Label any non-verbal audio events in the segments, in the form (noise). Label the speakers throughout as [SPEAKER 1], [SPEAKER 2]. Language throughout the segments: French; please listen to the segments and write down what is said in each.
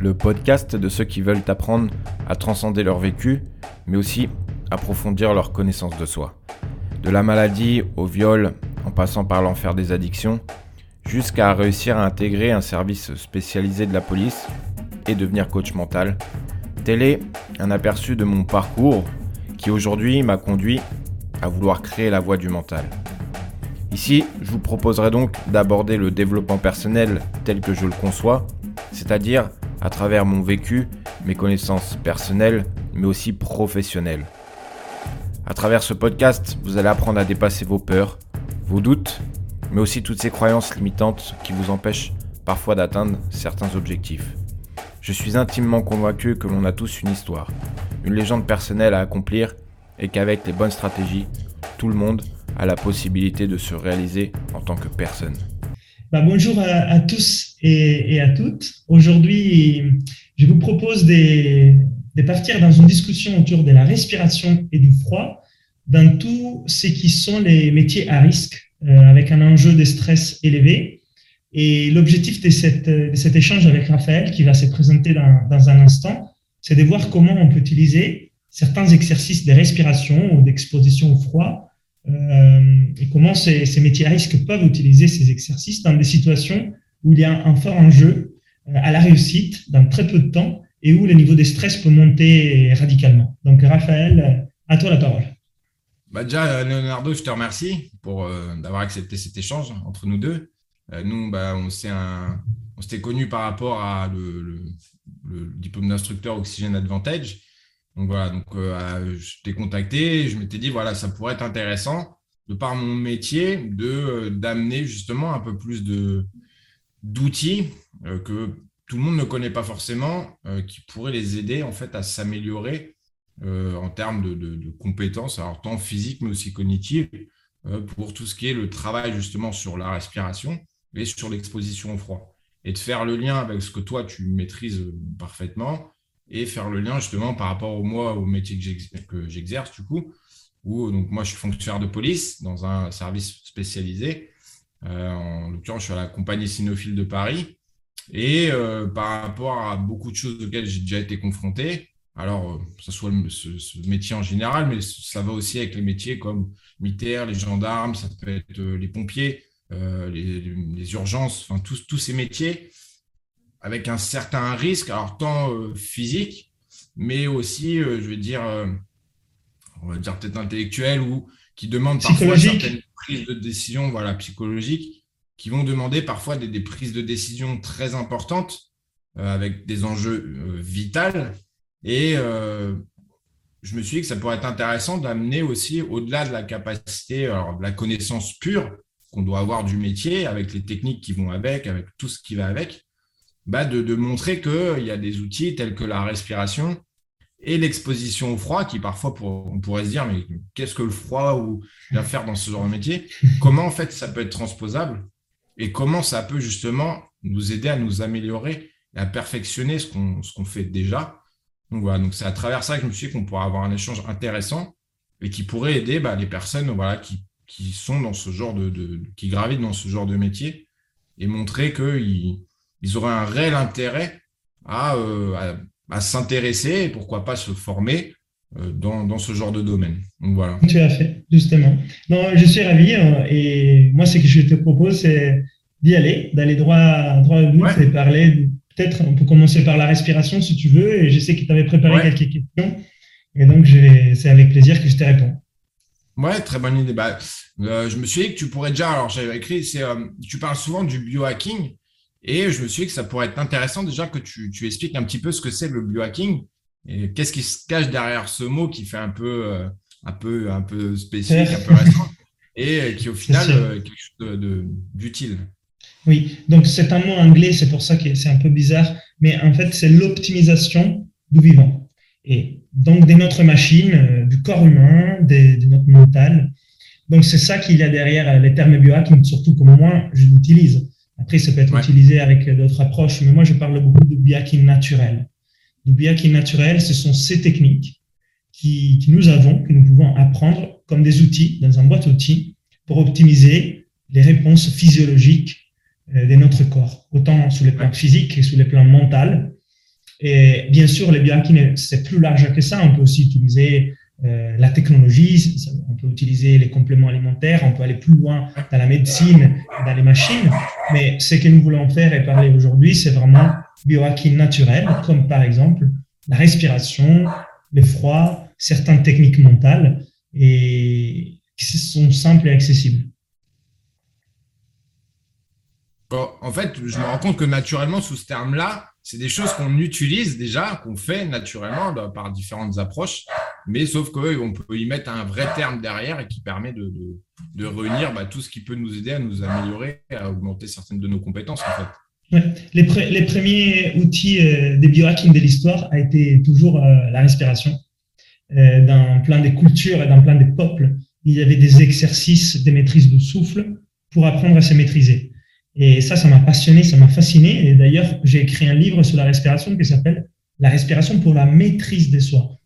[SPEAKER 1] le podcast de ceux qui veulent apprendre à transcender leur vécu, mais aussi approfondir leur connaissance de soi. De la maladie au viol, en passant par l'enfer des addictions, jusqu'à réussir à intégrer un service spécialisé de la police et devenir coach mental. Tel est un aperçu de mon parcours qui aujourd'hui m'a conduit à vouloir créer la voie du mental. Ici, je vous proposerai donc d'aborder le développement personnel tel que je le conçois, c'est-à-dire à travers mon vécu, mes connaissances personnelles, mais aussi professionnelles. À travers ce podcast, vous allez apprendre à dépasser vos peurs, vos doutes, mais aussi toutes ces croyances limitantes qui vous empêchent parfois d'atteindre certains objectifs. Je suis intimement convaincu que l'on a tous une histoire, une légende personnelle à accomplir et qu'avec les bonnes stratégies, tout le monde a la possibilité de se réaliser en tant que personne.
[SPEAKER 2] Bah, bonjour à, tous et, à toutes. Aujourd'hui, je vous propose de, partir dans une discussion autour de la respiration et du froid dans tous ce qui sont les métiers à risque euh, avec un enjeu de stress élevé. Et l'objectif de, cet échange avec Raphaël, qui va se présenter dans, dans un instant, c'est de voir comment on peut utiliser certains exercices de respiration ou d'exposition au froid euh, et comment ces, métiers à risque peuvent utiliser ces exercices dans des situations où il y a un fort enjeu euh, à la réussite dans très peu de temps et où le niveau de stress peut monter radicalement. Donc, Raphaël, à toi la parole.
[SPEAKER 1] Bah déjà, Leonardo, je te remercie pour euh, d'avoir accepté cet échange entre nous deux. nous, bah, on s'était connus par rapport à le, diplôme d'instructeur Oxygène Advantage. Donc voilà, donc euh, je t'ai contacté, je m'étais dit voilà, ça pourrait être intéressant de par mon métier de euh, d'amener justement un peu plus d'outils euh, que tout le monde ne connaît pas forcément, qui pourraient les aider en fait à s'améliorer en termes de, de, compétences, alors tant physiques mais aussi cognitives, pour tout ce qui est le travail justement sur la respiration et sur l'exposition au froid. Et de faire le lien avec ce que toi tu maîtrises parfaitement, et faire le lien justement par rapport au moi, au métier que j'exerce du coup, où donc moi je suis fonctionnaire de police dans un service spécialisé. Euh, en l'occurrence, je suis à la compagnie Sinophile de Paris. Et euh, par rapport à beaucoup de choses auxquelles j'ai déjà été confronté, alors que euh, ce soit ce, métier en général, mais ça va aussi avec les métiers comme militaires, les gendarmes, ça peut être les pompiers, les, les, urgences, enfin tous, tous ces métiers avec un certain risque, alors tant euh, physique, mais aussi, euh, je veux dire, euh, on va dire peut-être intellectuel ou qui demandent parfois certaines prises de décision, voilà, psychologiques, qui vont demander parfois des, prises de décision très importantes avec des enjeux vitaux. Et je me suis dit que ça pourrait être intéressant d'amener aussi au-delà de la capacité, alors de la connaissance pure qu'on doit avoir du métier, avec les techniques qui vont avec, avec tout ce qui va avec, bah, de, montrer qu'il y a des outils tels que la respiration et l'exposition au froid, qui parfois on pourrait se dire, mais qu'est-ce que le froid ou bien faire dans ce genre de métier? (laughs) Comment en fait ça peut être transposable et comment ça peut justement nous aider à nous améliorer et à perfectionner ce qu'on fait déjà? Donc voilà, donc c'est à travers ça que je me suis dit qu'on pourrait avoir un échange intéressant et qui pourrait aider bah, les personnes voilà, qui, sont dans ce genre de, qui gravitent dans ce genre de métier et montrer qu'ils ils auraient un réel intérêt à, euh, s'intéresser et pourquoi pas se former euh, dans, ce genre de domaine. Donc voilà.
[SPEAKER 2] Tout à fait, justement. Non, je suis ravi euh, et moi, ce que je te propose, c'est d'y aller, d'aller droit, droit au but et parler. Peut-être on peut commencer par la respiration si tu veux et je sais que tu avais préparé quelques questions et donc c'est avec plaisir que je te réponds.
[SPEAKER 1] Ouais, très bonne idée. Bah, je me suis dit que tu pourrais déjà, alors j'avais écrit, c'est, tu parles souvent du biohacking. Et je me suis dit que ça pourrait être intéressant déjà que tu, expliques un petit peu ce que c'est le biohacking et qu'est-ce qui se cache derrière ce mot qui fait un peu, euh, un peu, un peu spécifique, un peu (laughs) récent et qui au final euh, quelque chose d'utile.
[SPEAKER 2] Oui, donc c'est un mot anglais, c'est pour ça que c'est un peu bizarre, mais en fait c'est l'optimisation du vivant. Et donc de notre machine, euh, du corps humain, de, notre mental. Donc c'est ça qu'il y a derrière les termes biohacking, surtout comme moi je l'utilise. Après, ça peut être utilisé avec d'autres approches, mais moi, je parle beaucoup de biohacking naturel. Le biohacking naturel, ce sont ces techniques qui, nous avons, que nous pouvons apprendre comme des outils dans un boîte outils pour optimiser les réponses physiologiques euh, de notre corps, autant sur les plans physiques que sur les plans mentaux. Et bien sûr, les biohacking, c'est plus large que ça. On peut aussi utiliser euh, la technologie, on peut utiliser les compléments alimentaires, on peut aller plus loin dans la médecine, dans les machines. Mais ce que nous voulons faire et parler aujourd'hui, c'est vraiment biohacking naturel, comme par exemple la respiration, le froid, certaines techniques mentales et qui sont simples et accessibles.
[SPEAKER 1] en fait, je me rends compte que naturellement, sous ce terme-là, c'est des choses qu'on utilise déjà, qu'on fait naturellement par différentes approches, mais sauf qu'on peut y mettre un vrai terme derrière et qui permet de, de, réunir bah, tout ce qui peut nous aider à nous améliorer, à augmenter certaines de nos compétences en fait.
[SPEAKER 2] Les, premiers outils euh, des biohacking de l'histoire a été toujours euh, la respiration. Euh, dans plein des cultures et dans plein des peuples, il y avait des exercices de maîtrise du souffle pour apprendre à se maîtriser. Et ça, ça m'a passionné, ça m'a fasciné. Et d'ailleurs, j'ai écrit un livre sur la respiration qui s'appelle La respiration pour la maîtrise de soi.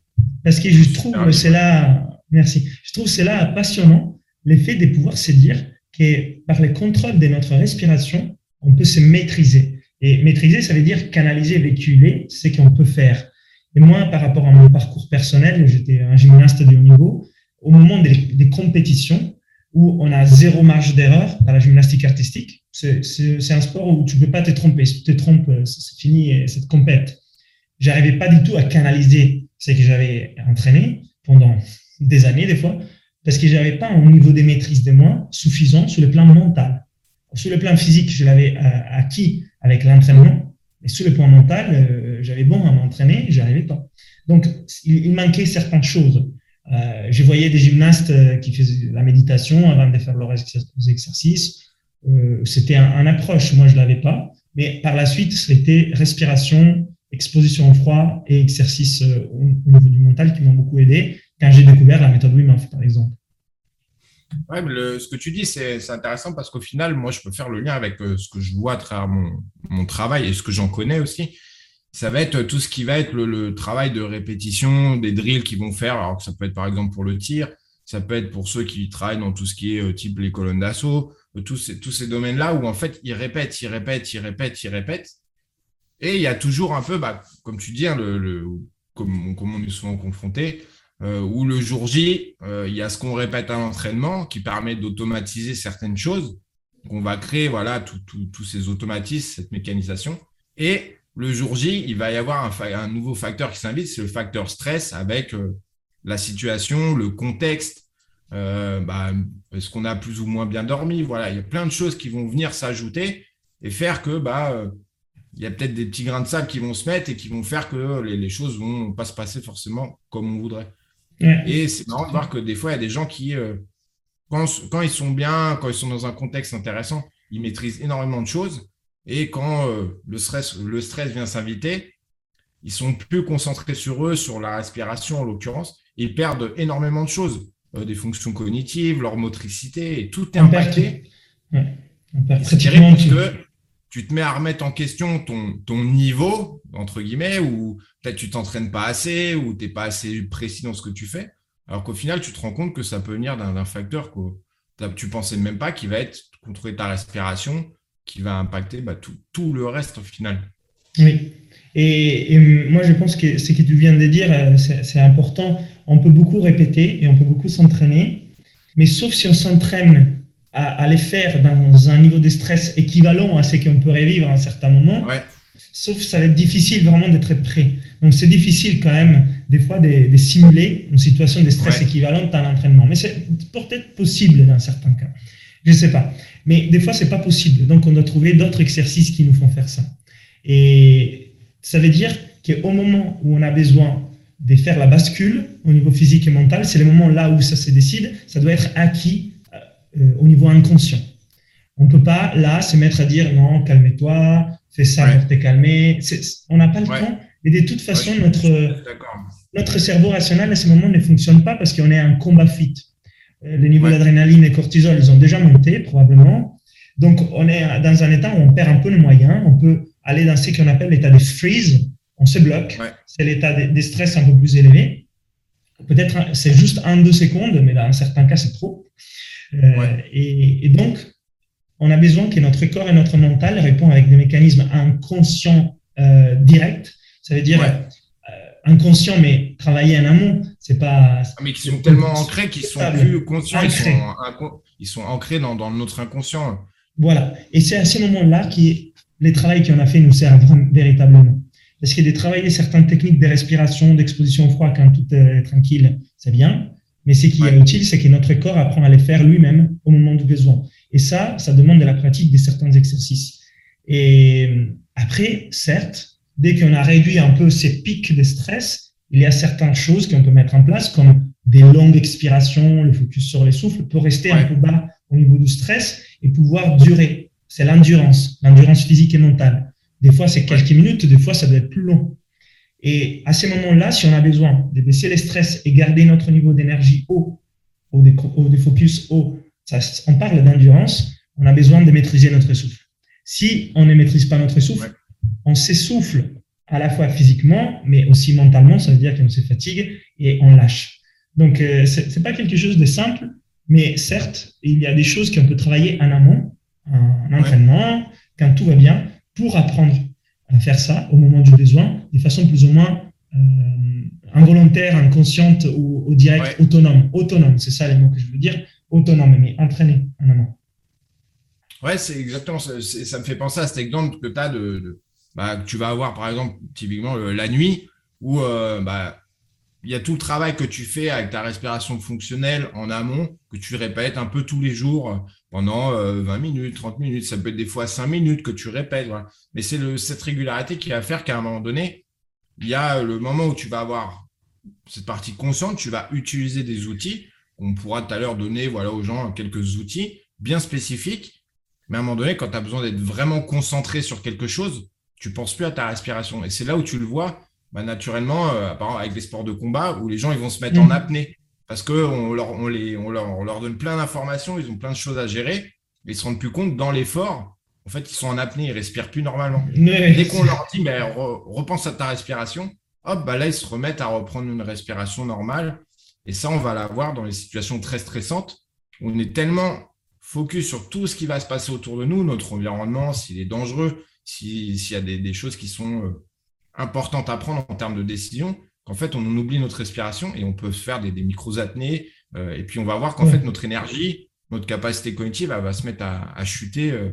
[SPEAKER 2] Parce que je trouve c'est là, merci, je trouve c'est là passionnant l'effet de pouvoir se dire que par le contrôle de notre respiration, on peut se maîtriser. Et maîtriser, ça veut dire canaliser, véhiculer ce qu'on peut faire. Et moi, par rapport à mon parcours personnel, j'étais un gymnaste de haut niveau. Au moment des, des compétitions, où on a zéro marge d'erreur dans la gymnastique artistique. C'est un sport où tu ne peux pas te tromper. Si tu te trompes, c'est fini cette compète. J'arrivais pas du tout à canaliser ce que j'avais entraîné pendant des années, des fois, parce que j'avais pas un niveau de maîtrise de moi suffisant sur le plan mental. Sur le plan physique, je l'avais euh, acquis avec l'entraînement, mais sur le plan mental, euh, j'avais bon à m'entraîner, j'arrivais pas. Donc, il manquait certaines choses. Euh, je voyais des gymnastes qui faisaient la méditation avant de faire leurs exercices. C'était un, approche, moi je l'avais pas. Mais par la suite, c'était respiration, exposition au froid et exercice au, niveau du mental qui m'ont beaucoup aidé quand j'ai découvert la méthode Wim Hof, par exemple.
[SPEAKER 1] Ouais, ce que tu dis, c'est intéressant parce qu'au final, moi, je peux faire le lien avec ce que je vois à travers mon, mon travail et ce que j'en connais aussi ça va être tout ce qui va être le, travail de répétition, des drills qu'ils vont faire. Alors ça peut être par exemple pour le tir, ça peut être pour ceux qui travaillent dans tout ce qui est euh, type les colonnes d'assaut, euh, tous ces, tous ces domaines-là où en fait ils répètent, ils répètent, ils répètent, ils répètent. Et il y a toujours un peu, bah, comme tu dis, hein, le, comme, on est souvent confronté, euh, où le jour J, il y a ce qu'on répète à l'entraînement qui permet d'automatiser certaines choses. on va créer voilà tous ces automatismes, cette mécanisation. Et le jour J, il va y avoir un, nouveau facteur qui s'invite, c'est le facteur stress avec euh, la situation, le contexte, euh, bah, est-ce qu'on a plus ou moins bien dormi? Voilà, il y a plein de choses qui vont venir s'ajouter et faire que bah, euh, il y a peut-être des petits grains de sable qui vont se mettre et qui vont faire que les, les choses vont pas se passer forcément comme on voudrait. Et c'est marrant de voir que des fois, il y a des gens qui, quand, quand ils sont bien, quand ils sont dans un contexte intéressant, ils maîtrisent énormément de choses. Et quand euh, le, stress, le stress vient s'inviter, ils sont plus concentrés sur eux, sur la respiration en l'occurrence. Ils perdent énormément de choses, euh, des fonctions cognitives, leur motricité, et tout est impacté. C'est terrible parce que tu te mets à remettre en question ton, ton niveau, entre guillemets, ou peut-être tu t'entraînes pas assez, ou tu n'es pas assez précis dans ce que tu fais. Alors qu'au final, tu te rends compte que ça peut venir d'un facteur que tu pensais même pas, qui va être contrôler ta respiration, qui va impacter bah, tout, tout, le reste au final.
[SPEAKER 2] Oui. Et, moi, je pense que ce que tu viens de dire, euh, c'est important. On peut beaucoup répéter et on peut beaucoup s'entraîner, mais sauf si on s'entraîne à, à, les faire dans un niveau de stress équivalent à ce qu'on peut revivre à un certain moment,
[SPEAKER 1] ouais.
[SPEAKER 2] sauf ça va être difficile vraiment d'être prêt. Donc, c'est difficile quand même, des fois, de, simuler une situation de stress équivalente à l'entraînement. Mais c'est peut-être possible dans certains cas. Je ne sais pas. Mais des fois, c'est pas possible. Donc, on doit trouver d'autres exercices qui nous font faire ça. Et ça veut dire qu'au moment où on a besoin de faire la bascule au niveau physique et mental, c'est le moment là où ça se décide. Ça doit être acquis au niveau inconscient. On ne peut pas là se mettre à dire non, calme-toi, fais ça pour te calmer. On n'a pas le temps. Et de toute façon, notre, notre cerveau rationnel à ce moment ne fonctionne pas parce qu'on est en combat fit. Euh, les niveaux d'adrénaline et cortisol, ils ont déjà monté probablement. Donc, on est dans un état où on perd un peu de moyens. On peut aller dans ce qu'on appelle l'état de freeze. On se bloque. C'est l'état de, stress un peu plus élevé. Peut-être c'est juste un, deux secondes, mais dans certains cas, c'est trop. Euh, et, donc, on a besoin que notre corps et notre mental répondent avec des mécanismes inconscients euh, directs Ça veut dire inconscient, mais travailler en amont, c'est pas.
[SPEAKER 1] Ah, mais qui sont tellement ancrés qu'ils sont plus conscients, ils sont, ils sont, ancrés dans, dans, notre inconscient.
[SPEAKER 2] Voilà. Et c'est à ce moment-là que les travaux qu'on a fait nous servent véritablement. Parce que de travailler certaines techniques de respiration, d'exposition au froid quand tout est tranquille, c'est bien. Mais ce qui est utile, c'est que notre corps apprend à les faire lui-même au moment du besoin. Et ça, ça demande de la pratique de certains exercices. Et après, certes, dès qu'on a réduit un peu ces pics de stress, il y a certaines choses qu'on peut mettre en place, comme des longues expirations, le focus sur les souffles, pour rester un peu bas au niveau du stress et pouvoir durer. C'est l'endurance, l'endurance physique et mentale. Des fois, c'est quelques minutes, des fois, ça doit être plus long. Et à ces moments-là, si on a besoin de baisser les stress et garder notre niveau d'énergie haut, ou de, focus haut, ça, on parle d'endurance, on a besoin de maîtriser notre souffle. Si on ne maîtrise pas notre souffle, on s'essouffle à la fois physiquement, mais aussi mentalement, ça veut dire qu'on se fatigue et on lâche. Donc, euh, ce n'est pas quelque chose de simple, mais certes, il y a des choses qu'on peut travailler en amont, en entraînement, quand tout va bien, pour apprendre faire ça au moment du besoin, de façon plus ou moins euh, involontaire, inconsciente ou, au direct autonome. Autonome, c'est ça les mots que je veux dire. Autonome, mais entraîné en amont.
[SPEAKER 1] Ouais, c'est exactement ça. Ça me fait penser à cet exemple que tu as de bah, tu vas avoir par exemple typiquement la nuit où euh, bah, il y a tout le travail que tu fais avec ta respiration fonctionnelle en amont, que tu répètes un peu tous les jours pendant 20 euh, minutes, 30 minutes, ça peut être des fois 5 minutes que tu répètes. Mais c'est cette régularité qui va faire qu'à un moment donné, il y a le moment où tu vas avoir cette partie consciente, tu vas utiliser des outils. On pourra tout à l'heure donner voilà, aux gens quelques outils bien spécifiques. Mais à un moment donné, quand tu as besoin d'être vraiment concentré sur quelque chose, tu penses plus à ta respiration. Et c'est là où tu le vois bah, naturellement, euh, avec des sports de combat, où les gens ils vont se mettre en mm. apnée parce qu'on leur, on les, on leur, on leur donne plein d'informations, ils ont plein de choses à gérer, et ils se rendent plus compte dans l'effort, en fait, ils sont en apnée, ils respirent plus normalement. (laughs) Dès qu'on leur dit, mais repense à ta respiration, hop, bah là, ils se remettent à reprendre une respiration normale. Et ça, on va l'avoir dans les situations très stressantes. Où on est tellement focus sur tout ce qui va se passer autour de nous, notre environnement, s'il est dangereux, s'il y a des, choses qui sont euh, importantes à prendre en termes de décision, qu'en fait, on oublie notre respiration et on peut faire des, micro-apnées. Euh, et puis, on va voir qu'en fait, notre énergie, notre capacité cognitive, elle va se mettre à, chuter euh,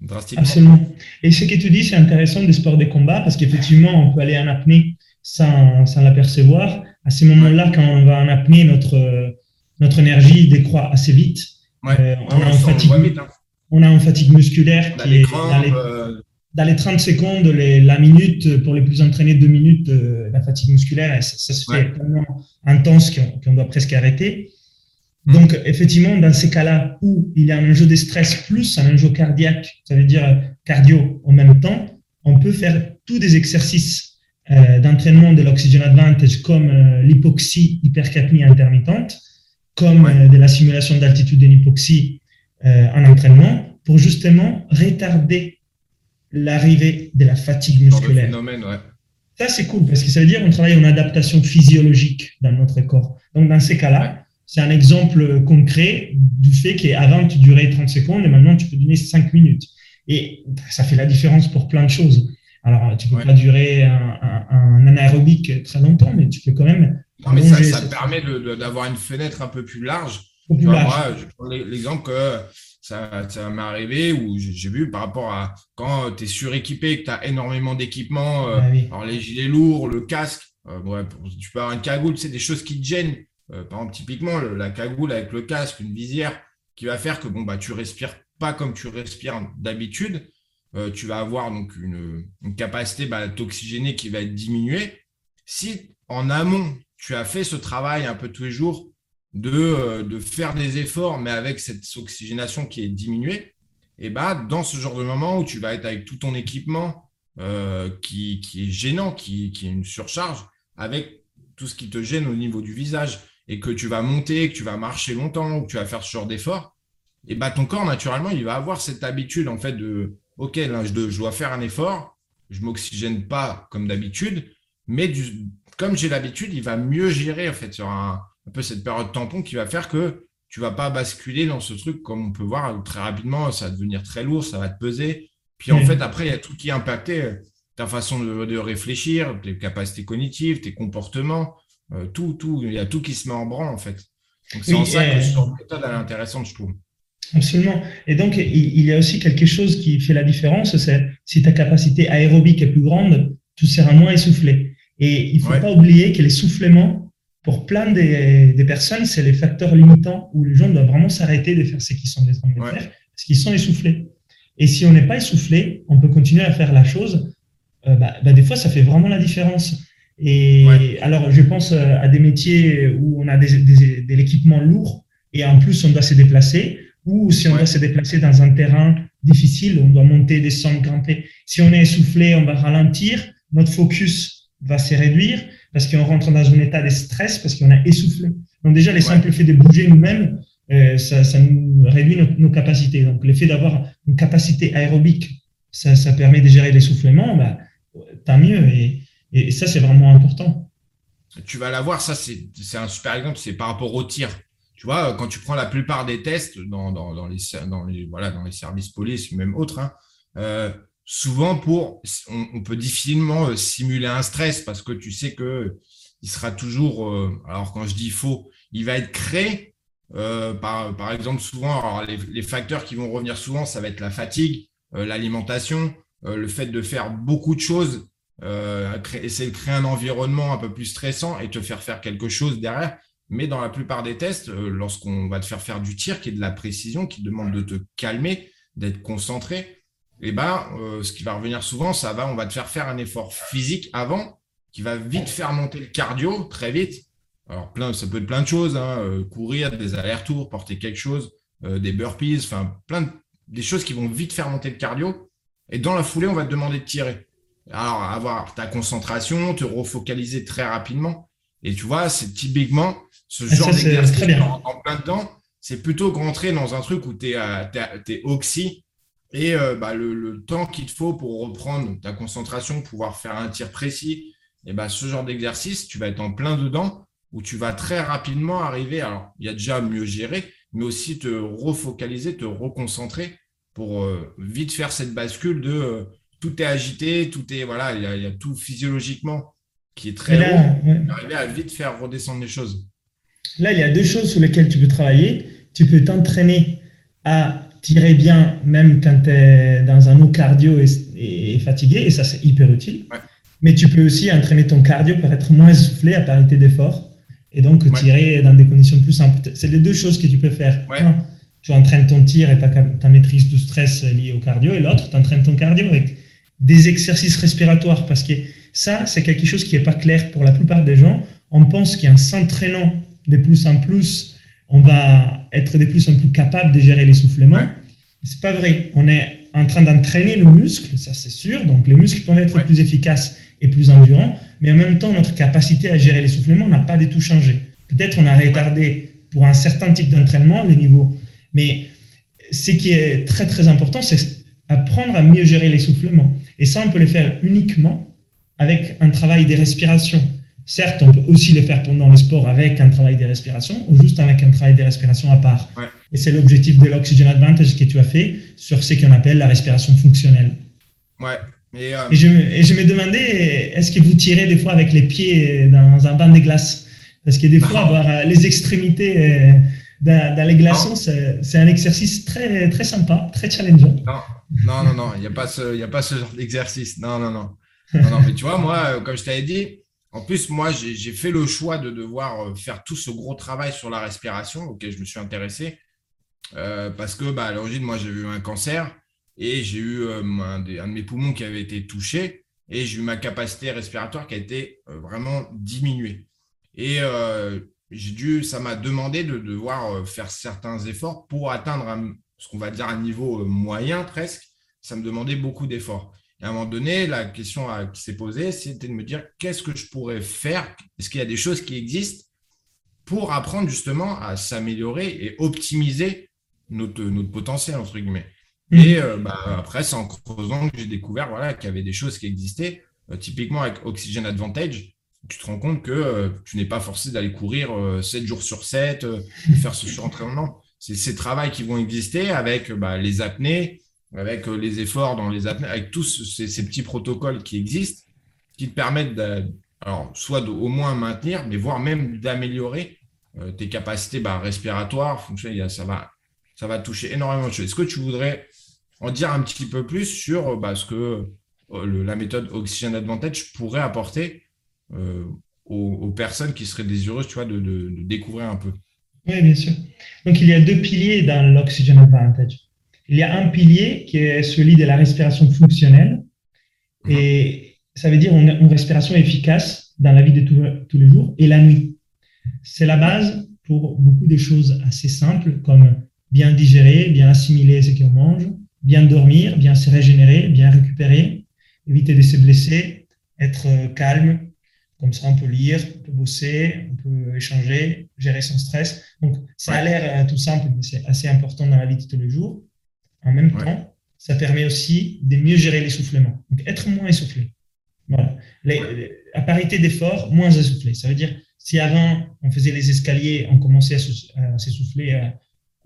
[SPEAKER 1] drastiquement.
[SPEAKER 2] Absolument. Et ce que tu dis, c'est intéressant des sports de combat parce qu'effectivement, on peut aller en apnée sans, sans l'apercevoir. À ces moments-là, quand on va en apnée, notre, notre énergie décroît assez vite. on, a fatigue, hein. on, a une fatigue, musculaire qui est dans les 30 secondes, la minute, pour les plus entraînés, deux minutes, euh, la fatigue musculaire, ça, se fait tellement intense qu'on doit presque arrêter. Mm. Donc, effectivement, dans ces cas-là où il y a un enjeu de stress plus un enjeu cardiaque, ça veut dire cardio en même temps, on peut faire tous des exercices euh, d'entraînement de l'oxygen advantage comme euh, l'hypoxie hypercapnie intermittente, comme de la simulation d'altitude d'une hypoxie en entraînement, pour justement retarder l'arrivée de la fatigue musculaire. Ça, c'est cool parce que ça veut dire qu'on travaille en adaptation physiologique dans notre corps. Donc, dans ces cas-là, c'est un exemple concret du fait qu'avant, tu durais 30 secondes et maintenant, tu peux donner 5 minutes. Et ça fait la différence pour plein de choses. Alors, tu ne peux pas durer un, un, anaérobique très longtemps, mais tu peux quand même.
[SPEAKER 1] Non, mais ça, ça permet d'avoir une fenêtre un peu plus large. Plus large. Moi, je prends l'exemple que ça, ça m'est arrivé où j'ai vu par rapport à quand tu es suréquipé, que tu as énormément d'équipements, euh, alors les gilets lourds, le casque, euh, tu peux avoir une cagoule, c'est des choses qui te gênent. Euh, par exemple, typiquement, la cagoule avec le casque, une visière qui va faire que bon, bah, tu respires pas comme tu respires d'habitude. tu vas avoir donc une, une capacité bah, d'oxygéner qui va être diminuée. Si en amont, tu as fait ce travail un peu tous les jours, euh, de, faire des efforts, mais avec cette oxygénation qui est diminuée, et bah, dans ce genre de moment où tu vas être avec tout ton équipement euh, qui, est gênant, qui, qui est une surcharge, avec tout ce qui te gêne au niveau du visage, et que tu vas monter, que tu vas marcher longtemps, ou que tu vas faire ce genre d'effort, et bah, ton corps, naturellement, il va avoir cette habitude en fait de OK, là, je, dois faire un effort, je ne m'oxygène pas comme d'habitude, mais comme j'ai l'habitude, il va mieux gérer en fait sur un, un peu cette période tampon qui va faire que tu vas pas basculer dans ce truc comme on peut voir très rapidement, ça va devenir très lourd, ça va te peser. Puis en fait, après, il y a tout qui est impacté. ta façon de, réfléchir, tes capacités cognitives, tes comportements, tout, tout, il y a tout qui se met en branle en fait. Donc c'est en ça que cette méthode est intéressante, je trouve.
[SPEAKER 2] Absolument. Et donc, il y a aussi quelque chose qui fait la différence, c'est si ta capacité aérobique est plus grande, tu seras moins essoufflé. Et il ne faut pas oublier que l'essoufflement, pour plein des, personnes, c'est les facteurs limitants où les gens doivent vraiment s'arrêter de faire ce qu'ils sont en train de faire parce qu'ils sont essoufflés. Et si on n'est pas essoufflé, on peut continuer à faire la chose. Euh, bah, bah, des fois, ça fait vraiment la différence. Et alors, je pense euh, à des métiers où on a des, de l'équipement lourd et en plus, on doit se déplacer ou si on doit se déplacer dans un terrain difficile, on doit monter, descendre, grimper. Si on est essoufflé, on va ralentir, notre focus va se réduire parce qu'on rentre dans un état de stress parce qu'on a essoufflé. Donc déjà, les simples faits de bouger nous-mêmes, euh, ça, ça, nous réduit nos, capacités. Donc le fait d'avoir une capacité aérobique, ça, ça permet de gérer l'essoufflement, bah, tant mieux. Et, et ça, c'est vraiment important.
[SPEAKER 1] Tu vas l'avoir, ça c'est un super exemple, c'est par rapport au tir tu vois, quand tu prends la plupart des tests dans, les, dans, les, voilà, dans les services police, même autres, hein, euh, souvent pour, on, peut difficilement euh, simuler un stress parce que tu sais que il sera toujours, euh, alors quand je dis faux, il va être créé. par, par exemple, souvent, les, facteurs qui vont revenir souvent, ça va être la fatigue, l'alimentation, le fait de faire beaucoup de choses, essayer de créer un environnement un peu plus stressant et te faire faire quelque chose derrière. Mais dans la plupart des tests, euh, lorsqu'on va te faire faire du tir, qui est de la précision, qui demande de te calmer, d'être concentré, eh ben, euh, ce qui va revenir souvent, ça va, on va te faire faire un effort physique avant, qui va vite faire monter le cardio très vite. Alors, plein, ça peut être plein de choses, hein, euh, courir, des allers-retours, porter quelque chose, des burpees, enfin, plein de, des choses qui vont vite faire monter le cardio. Et dans la foulée, on va te demander de tirer. Alors, avoir ta concentration, te refocaliser très rapidement. Et tu vois, c'est typiquement ce genre d'exercice en, en, plein temps, c'est plutôt que rentrer dans un truc où tu es, es, oxy et euh, bah, le, temps qu'il te faut pour reprendre ta concentration, pouvoir faire un tir précis, et bah, ce genre d'exercice, tu vas être en plein dedans où tu vas très rapidement arriver. Alors, il y a déjà mieux gérer, mais aussi te refocaliser, te reconcentrer pour euh, vite faire cette bascule de euh, tout est agité, tout est voilà, il y, a, tout physiologiquement qui est très haut, arriver à vite faire redescendre les choses.
[SPEAKER 2] Là, il y a deux choses sur lesquelles tu peux travailler. Tu peux t'entraîner à tirer bien, même quand tu es dans un eau cardio et, fatigué, et ça, c'est hyper utile. Mais tu peux aussi entraîner ton cardio pour être moins essoufflé à parité d'effort, et donc tirer dans des conditions plus simples. C'est les deux choses que tu peux faire. tu entraînes ton tir et ta, ta maîtrise du stress lié au cardio, et l'autre, tu entraînes ton cardio avec des exercices respiratoires, parce que ça, c'est quelque chose qui n'est pas clair pour la plupart des gens. On pense qu'en s'entraînant de plus en plus, on va être de plus en plus capable de gérer l'essoufflement. Ouais. C'est pas vrai. On est en train d'entraîner nos muscles, ça c'est sûr. Donc les muscles peuvent être plus efficaces et plus endurants, mais en même temps, notre capacité à gérer l'essoufflement n'a pas du tout changé. Peut-être on a retardé pour un certain type d'entraînement les niveaux, mais ce qui est très très important, c'est apprendre à mieux gérer l'essoufflement. Et ça, on peut le faire uniquement avec un travail de respiration. Certes, on peut aussi le faire pendant le sport avec un travail de respiration ou juste avec un travail de respiration à part. Et c'est l'objectif de l'Oxygen Advantage que tu as fait sur ce qu'on appelle la respiration fonctionnelle.
[SPEAKER 1] Ouais.
[SPEAKER 2] Euh, et, je, et, je, me demandais, est-ce que vous tirez des fois avec les pieds dans un bain de glace? Parce que des fois, avoir euh, les extrémités euh, dans, les glaçons, c'est un exercice très, très sympa, très challengeant.
[SPEAKER 1] Non, non, non, il n'y a, pas ce, a pas ce genre d'exercice. Non, non, non, non. Non, mais tu vois, moi, comme je t'avais dit, en plus, moi, j'ai fait le choix de devoir euh, faire tout ce gros travail sur la respiration auquel je me suis intéressé. Euh, parce que bah, à l'origine, moi, j'ai eu un cancer et j'ai eu euh, un, de mes poumons qui avait été touché et j'ai eu ma capacité respiratoire qui a été vraiment diminuée. Et j'ai dû, ça m'a demandé de devoir faire certains efforts pour atteindre ce qu'on va dire un niveau moyen presque. Ça me demandait beaucoup d'efforts à un moment donné, la question qui s'est posée, c'était de me dire qu'est-ce que je pourrais faire? Est-ce qu'il y a des choses qui existent pour apprendre justement à s'améliorer et optimiser notre, notre potentiel, entre guillemets? Mmh. Et euh, bah, après, c'est en creusant que j'ai découvert voilà, qu'il y avait des choses qui existaient. Euh, typiquement, avec Oxygen Advantage, tu te rends compte que euh, tu n'es pas forcé d'aller courir 7 jours sur 7, faire ce surentraînement. C'est ces travaux qui vont exister avec bah, les apnées, avec les efforts dans les apnées, avec tous ces, petits protocoles qui existent, qui te permettent alors, soit de, au moins maintenir, mais voire même d'améliorer tes capacités bah, respiratoires. Ça va, ça va toucher énormément de choses. Est-ce que tu voudrais en dire un petit peu plus sur bah, ce que la méthode Oxygen Advantage pourrait apporter aux, personnes qui seraient désireuses vois, de, découvrir un peu?
[SPEAKER 2] Oui, bien sûr. Donc, il y a deux piliers dans l'Oxygen Advantage. Il y a un pilier qui est celui de la respiration fonctionnelle. Mhm. Et ça veut dire une, une, respiration efficace dans la vie de tous les jours et la nuit. C'est la base pour beaucoup de choses assez simples comme bien digérer, bien assimiler ce qu'on mange, bien dormir, bien se régénérer, bien récupérer, éviter de se blesser, être calme, comme ça, on peut lire, on peut bosser, on peut échanger, gérer son stress. Donc, ça a l'air euh, tout simple, mais c'est assez important dans la vie de tous les jours. En même temps, ça permet aussi de mieux gérer l'essoufflement. Donc, être moins essoufflé. Voilà. à parité d'effort, moins essoufflé. Ça veut dire, si avant, on faisait les escaliers, on commençait à s'essouffler euh,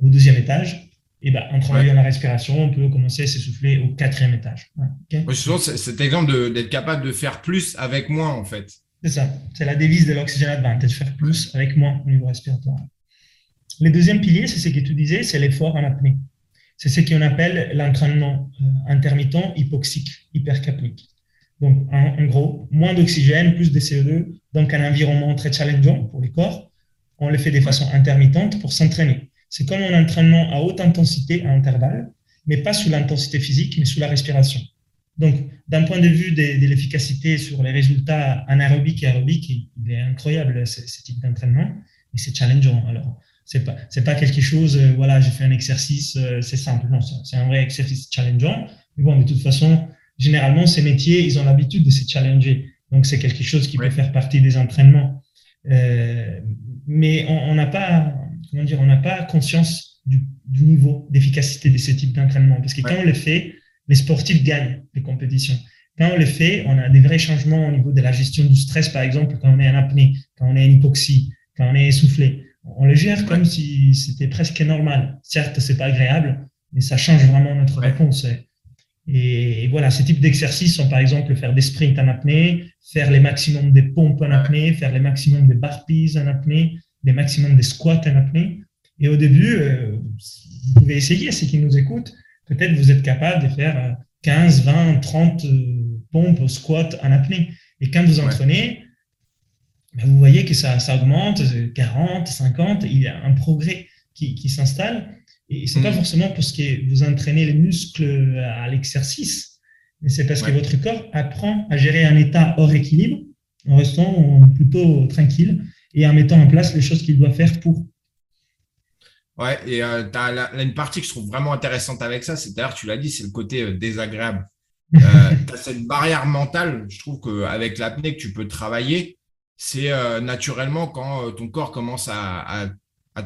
[SPEAKER 2] au deuxième étage, et ben, en travaillant la respiration, on peut commencer à s'essouffler au quatrième étage.
[SPEAKER 1] Ouais, souvent, cet exemple d'être capable de faire plus avec moins, en fait.
[SPEAKER 2] C'est ça. C'est la devise de l'Oxygen Advantage, faire plus avec moins au niveau respiratoire. Le deuxième pilier, c'est ce que tu disais, c'est l'effort en apnée. C'est ce qu'on appelle l'entraînement euh, intermittent hypoxique, hypercapnique. Donc, en, gros, moins d'oxygène, plus de CO2, donc un environnement très challengeant pour les corps. On le fait de façon intermittente pour s'entraîner. C'est comme un entraînement à haute intensité à intervalles, mais pas sous l'intensité physique, mais sous la respiration. Donc, d'un point de vue de, l'efficacité sur les résultats anaérobiques et aérobiques, il est incroyable ce, type d'entraînement, et c'est challengeant. Alors, c'est pas c'est pas quelque chose. Euh, voilà, j'ai fait un exercice, euh, c'est simple. Non, c'est un vrai exercice challengeant. Mais bon, de toute façon, généralement, ces métiers, ils ont l'habitude de se challenger. Donc, c'est quelque chose qui peut faire partie des entraînements. Euh, mais on n'a pas, comment dire, on n'a pas conscience du, niveau d'efficacité de ce type d'entraînement, parce que quand on le fait, les sportifs gagnent les compétitions. Quand on le fait, on a des vrais changements au niveau de la gestion du stress, par exemple, quand on est en apnée, quand on est en hypoxie, quand on est essoufflé. On le gère comme si c'était presque normal. Certes, c'est pas agréable, mais ça change vraiment notre réponse. Et, voilà, ce type d'exercices sont par exemple faire des sprints en apnée, faire les maximums des pompes en apnée, faire les maximums des burpees en apnée, les maximums des squats en apnée. Et au début, euh, vous pouvez essayer, ceux qui nous écoutent, peut-être vous êtes capable de faire 15, 20, 30 pompes au squat en apnée. Et quand vous entraînez, ben, vous voyez que ça, ça, augmente, 40, 50, il y a un progrès qui, qui s'installe. Et ce n'est pas mm. forcément parce que vous entraînez les muscles à l'exercice, mais c'est parce que votre corps apprend à gérer un état hors équilibre en restant plutôt tranquille et en mettant en place les choses qu'il doit faire pour.
[SPEAKER 1] Ouais, et euh, tu as une partie que je trouve vraiment intéressante avec ça, c'est d'ailleurs, tu l'as dit, c'est le côté euh, désagréable. Euh, (laughs) tu as cette barrière mentale, je trouve qu'avec l'apnée que tu peux travailler, c'est naturellement quand ton corps commence à,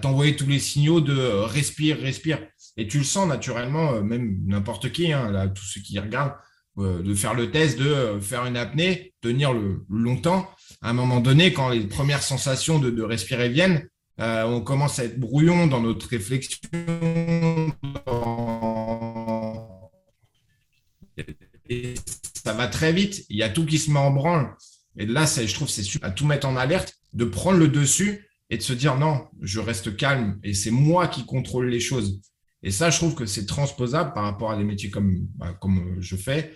[SPEAKER 1] t'envoyer tous les signaux de respire, respire. Et tu le sens naturellement, même n'importe qui, hein, tous ceux qui regardent, de faire le test, de faire une apnée, tenir le, longtemps. À un moment donné, quand les premières sensations de, respirer viennent, euh, on commence à être brouillon dans notre réflexion. Ça va très vite. Il y a tout qui se met en branle. Et là, je trouve c'est super à tout mettre en alerte, de prendre le dessus et de se dire non, je reste calme et c'est moi qui contrôle les choses. Et ça, je trouve que c'est transposable par rapport à des métiers comme, bah, comme je fais,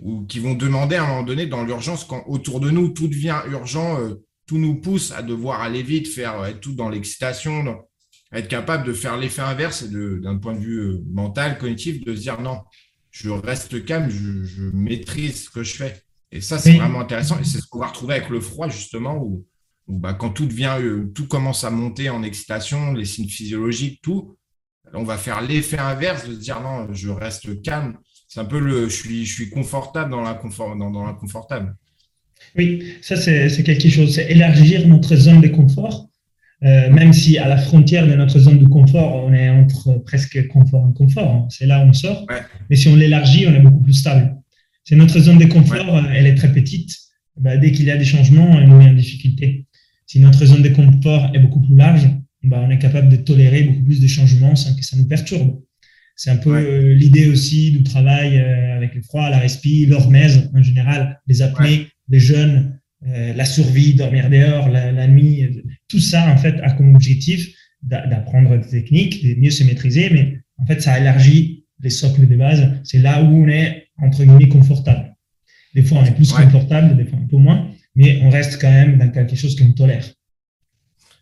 [SPEAKER 1] ou qui vont demander à un moment donné dans l'urgence, quand autour de nous tout devient urgent, euh, tout nous pousse à devoir aller vite, faire être tout dans l'excitation, être capable de faire l'effet inverse d'un point de vue euh, mental, cognitif, de se dire non, je reste calme, je, maîtrise ce que je fais. Et ça, c'est vraiment intéressant. Et c'est ce qu'on va retrouver avec le froid, justement, où, bah, quand tout devient, euh, tout commence à monter en excitation, les signes physiologiques, tout, on va faire l'effet inverse de se dire non, je reste calme. C'est un peu le, je suis, je suis confortable dans l'inconfortable. Dans, dans
[SPEAKER 2] oui, ça c'est quelque chose, c'est élargir notre zone de confort, euh, même si à la frontière de notre zone de confort, on est entre presque confort et confort, hein. c'est là où on sort, mais si on l'élargit, on est beaucoup plus stable. C'est notre zone de confort, euh, elle est très petite, bah, dès qu'il y a des changements, elle nous met en difficulté. Si notre zone de confort est beaucoup plus large, bah, on est capable de tolérer beaucoup plus de changements sans que ça nous perturbe. C'est un peu l'idée aussi du travail avec le froid, la respi, l'hormèse en général, les apnées, les jeunes, la survie, dormir dehors, la, la, nuit. Tout ça, en fait, a comme objectif d'apprendre des techniques, de mieux se maîtriser, mais en fait, ça élargit les socles de base. C'est là où on est, entre guillemets, confortable. Des fois, on est plus confortable, des fois un peu moins, mais on reste quand même dans quelque chose qu'on tolère.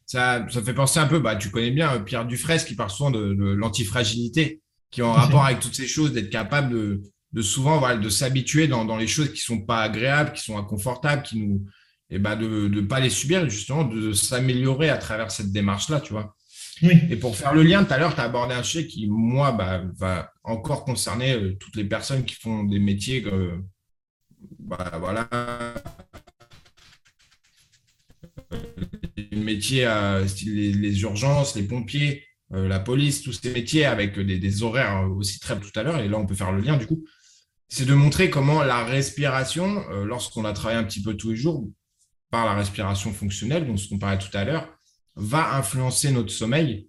[SPEAKER 1] Ça, ça fait penser un peu, bah, tu connais bien euh, Pierre Dufresne qui parle souvent de, l'antifragilité, qui est en rapport avec toutes ces choses, d'être capable de, de souvent voilà, de s'habituer dans, dans, les choses qui sont pas agréables, qui sont inconfortables, qui nous, et bah de ne pas les subir, justement, de s'améliorer à travers cette démarche-là, tu vois. Et pour faire le lien, tout à l'heure, tu as abordé un sujet qui, moi, bah, va encore concerner euh, toutes les personnes qui font des métiers, euh, bah, voilà, les métiers, euh, les, urgences, les pompiers, la police, tous ces métiers avec des, horaires aussi très tout à l'heure. Et là, on peut faire le lien, du coup. C'est de montrer comment la respiration, lorsqu'on a travaillé un petit peu tous les jours, par la respiration fonctionnelle, dont ce qu'on parlait tout à l'heure, va influencer notre sommeil.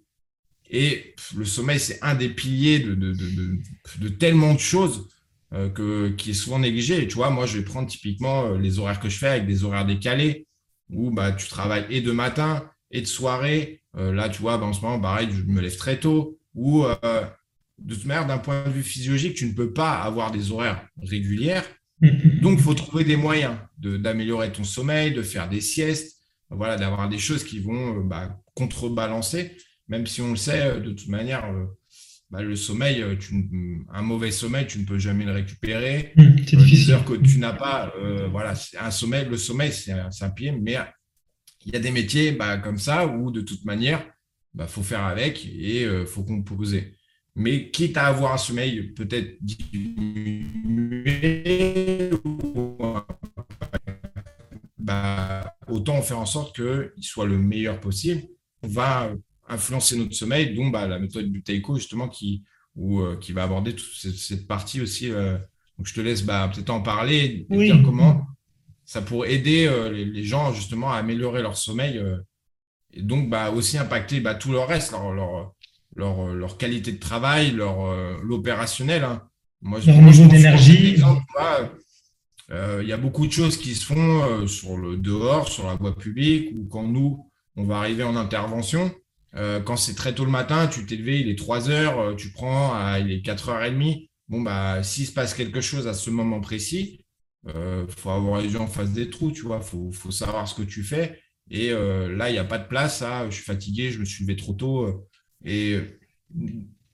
[SPEAKER 1] Et le sommeil, c'est un des piliers de, de, de, de tellement de choses euh, que, qui est souvent négligé. Et tu vois, moi, je vais prendre typiquement euh, les horaires que je fais avec des horaires décalés, où bah, tu travailles et de matin et de soirée. Euh, là, tu vois, bah, en ce moment, pareil, je me lève très tôt. Ou de toute manière, d'un point de vue physiologique, tu ne peux pas avoir des horaires régulières. (laughs) Donc, il faut trouver des moyens d'améliorer ton sommeil, de faire des siestes, voilà, d'avoir des choses qui vont euh, bah, contrebalancer, même si on le sait, euh, de toute manière, euh, bah, le sommeil, un mauvais sommeil, tu ne peux jamais le récupérer.
[SPEAKER 2] Mmh, c'est difficile.
[SPEAKER 1] que tu n'as pas, voilà, un sommeil, le sommeil, c'est un, pied, mais il y a des métiers bah, comme ça où de toute manière, il faut faire avec et il faut composer. Mais quitte à avoir un sommeil peut-être diminué, bah, autant faire en sorte qu'il soit le meilleur possible. On va influencer notre sommeil, dont bah, la méthode du Taiko, justement, qui, euh, qui va aborder toute cette, partie aussi. Euh. donc, je te laisse bah, peut-être en parler et dire comment ça pourrait aider euh, les, gens, justement, à améliorer leur sommeil et donc bah, aussi impacter bah, tout le reste, leur, leur, leur, qualité de travail, leur l'opérationnel. Hein.
[SPEAKER 2] Moi, leur niveau d'énergie.
[SPEAKER 1] Euh, il y a beaucoup de choses qui se font euh, sur le dehors, sur la voie publique, ou quand nous, on va arriver en intervention. Euh, quand c'est très tôt le matin, tu t'es levé, il est 3 heures, tu prends, il est 4h30. Bon, bah, s'il se passe quelque chose à ce moment précis, il faut avoir les gens en face des trous, tu vois, il faut, faut, savoir ce que tu fais. Et là, il n'y a pas de place à je suis fatigué, je me suis levé trop tôt. et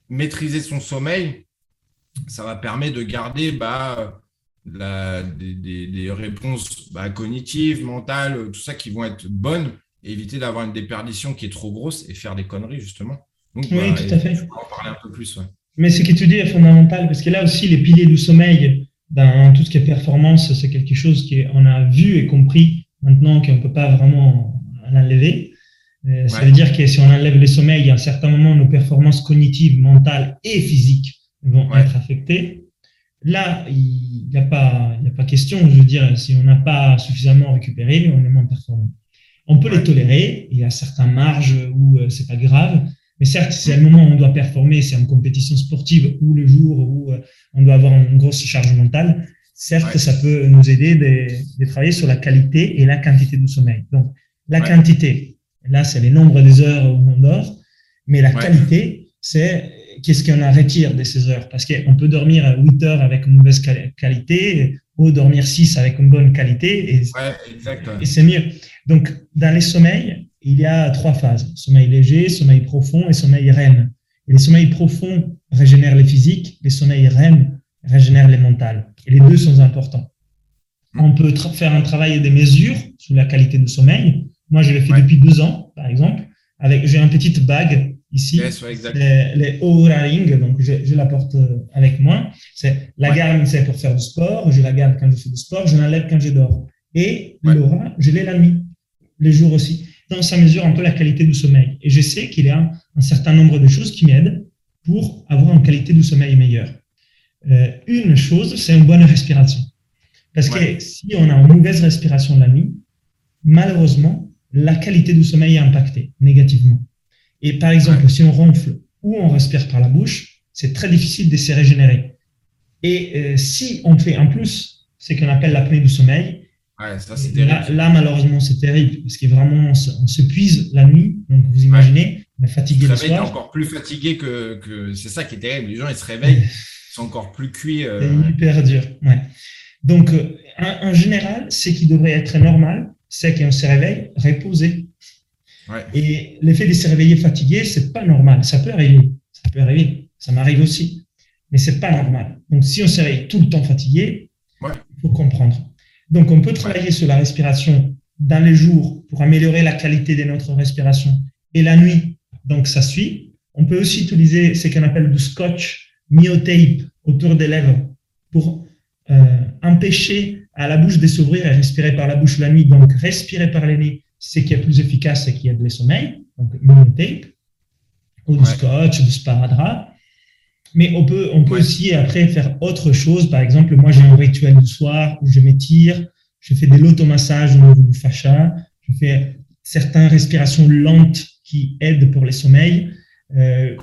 [SPEAKER 1] maîtriser son sommeil, ça va permettre de garder bah, la, des, réponses bah, cognitives, mentales, tout ça qui vont être bonnes, et éviter d'avoir une déperdition qui est trop grosse et faire des conneries, justement.
[SPEAKER 2] oui, bah, tout à fait.
[SPEAKER 1] On en parler un peu plus.
[SPEAKER 2] Mais ce que tu dis est fondamental, parce que là aussi, les piliers du sommeil, dans tout ce qui est performance, c'est quelque chose qu'on a vu et compris maintenant qu'on ne peut pas vraiment l'enlever. Euh, ça veut dire que si on enlève le sommeil, à un certain moment, nos performances cognitives, mentales et physiques vont être affectées. Là, il n'y a, pas, a pas question. Je veux dire, si on n'a pas suffisamment récupéré, on est moins performant. On peut les tolérer. Il y a certaines marges où euh, c'est pas grave. Mais certes, c'est le moment où on doit performer, c'est en compétition sportive ou le jour où euh, on doit avoir une grosse charge mentale. Certes, ça peut nous aider de, travailler sur la qualité et la quantité du sommeil. Donc, la quantité, là, c'est les nombres des heures où on dort. Mais la qualité, c'est qu'est-ce qu'on en retire de ces heures? Parce qu'on peut dormir 8 heures avec une mauvaise qualité ou dormir 6 avec une bonne qualité et, et c'est mieux. Donc, dans les sommeils, il y a trois phases sommeil léger, sommeil profond et sommeil REM. Et les sommeils profonds régénèrent les physiques, les sommeils REM régénèrent les mentales. Et les deux sont importants. On peut faire un travail des mesures sur la qualité du sommeil. Moi, je l'ai fait depuis deux ans, par exemple. Avec, j'ai une petite bague ici, les, les Ring, donc je, je, la porte euh, avec moi. C'est la garde, c'est pour faire du sport. Je la garde quand je fais du sport. Je l'enlève quand je dors. Et l'aura, je l'ai la nuit, les jours aussi. Donc ça mesure un peu la qualité du sommeil. Et je sais qu'il y a un, certain nombre de choses qui m'aident pour avoir une qualité du sommeil meilleure. Euh, une chose, c'est une bonne respiration. Parce que si on a une mauvaise respiration la nuit, malheureusement, la qualité du sommeil est impactée négativement. Et par exemple, si on ronfle ou on respire par la bouche, c'est très difficile de se régénérer. Et euh, si on fait en plus ce qu'on appelle l'apnée du sommeil, là, malheureusement, c'est terrible parce que vraiment, on s'épuise la nuit. Donc, vous imaginez, on est fatigué le soir.
[SPEAKER 1] encore plus fatigué que, que c'est ça qui est terrible. Les gens, ils se réveillent, ils sont encore plus cuits.
[SPEAKER 2] Euh, c'est hyper dur. Ouais. Donc, euh, en, général, ce qui devrait être normal, c'est qu'on se réveille reposé. Ouais. Et l'effet de se réveiller fatigué, c'est pas normal. Ça peut arriver. Ça peut arriver. Ça m'arrive aussi. Mais c'est pas normal. Donc, si on se réveille tout le temps fatigué, il faut comprendre. Donc, on peut travailler sur la respiration dans les jours pour améliorer la qualité de notre respiration et la nuit. Donc, ça suit. On peut aussi utiliser ce qu'on appelle du scotch myotape autour des lèvres pour euh, empêcher à la bouche de s'ouvrir et respirer par la bouche la nuit. Donc, respirer par le nez, ce qui est plus efficace et qui aide le sommeil. Donc, myotape ou du scotch, du sparadrap. Mais on peut, on peut aussi après faire autre chose. Par exemple, moi, j'ai un rituel du soir où je m'étire, je fais de l'automassage au niveau du fascia, je fais certaines respirations lentes qui aident pour les sommeils. Euh,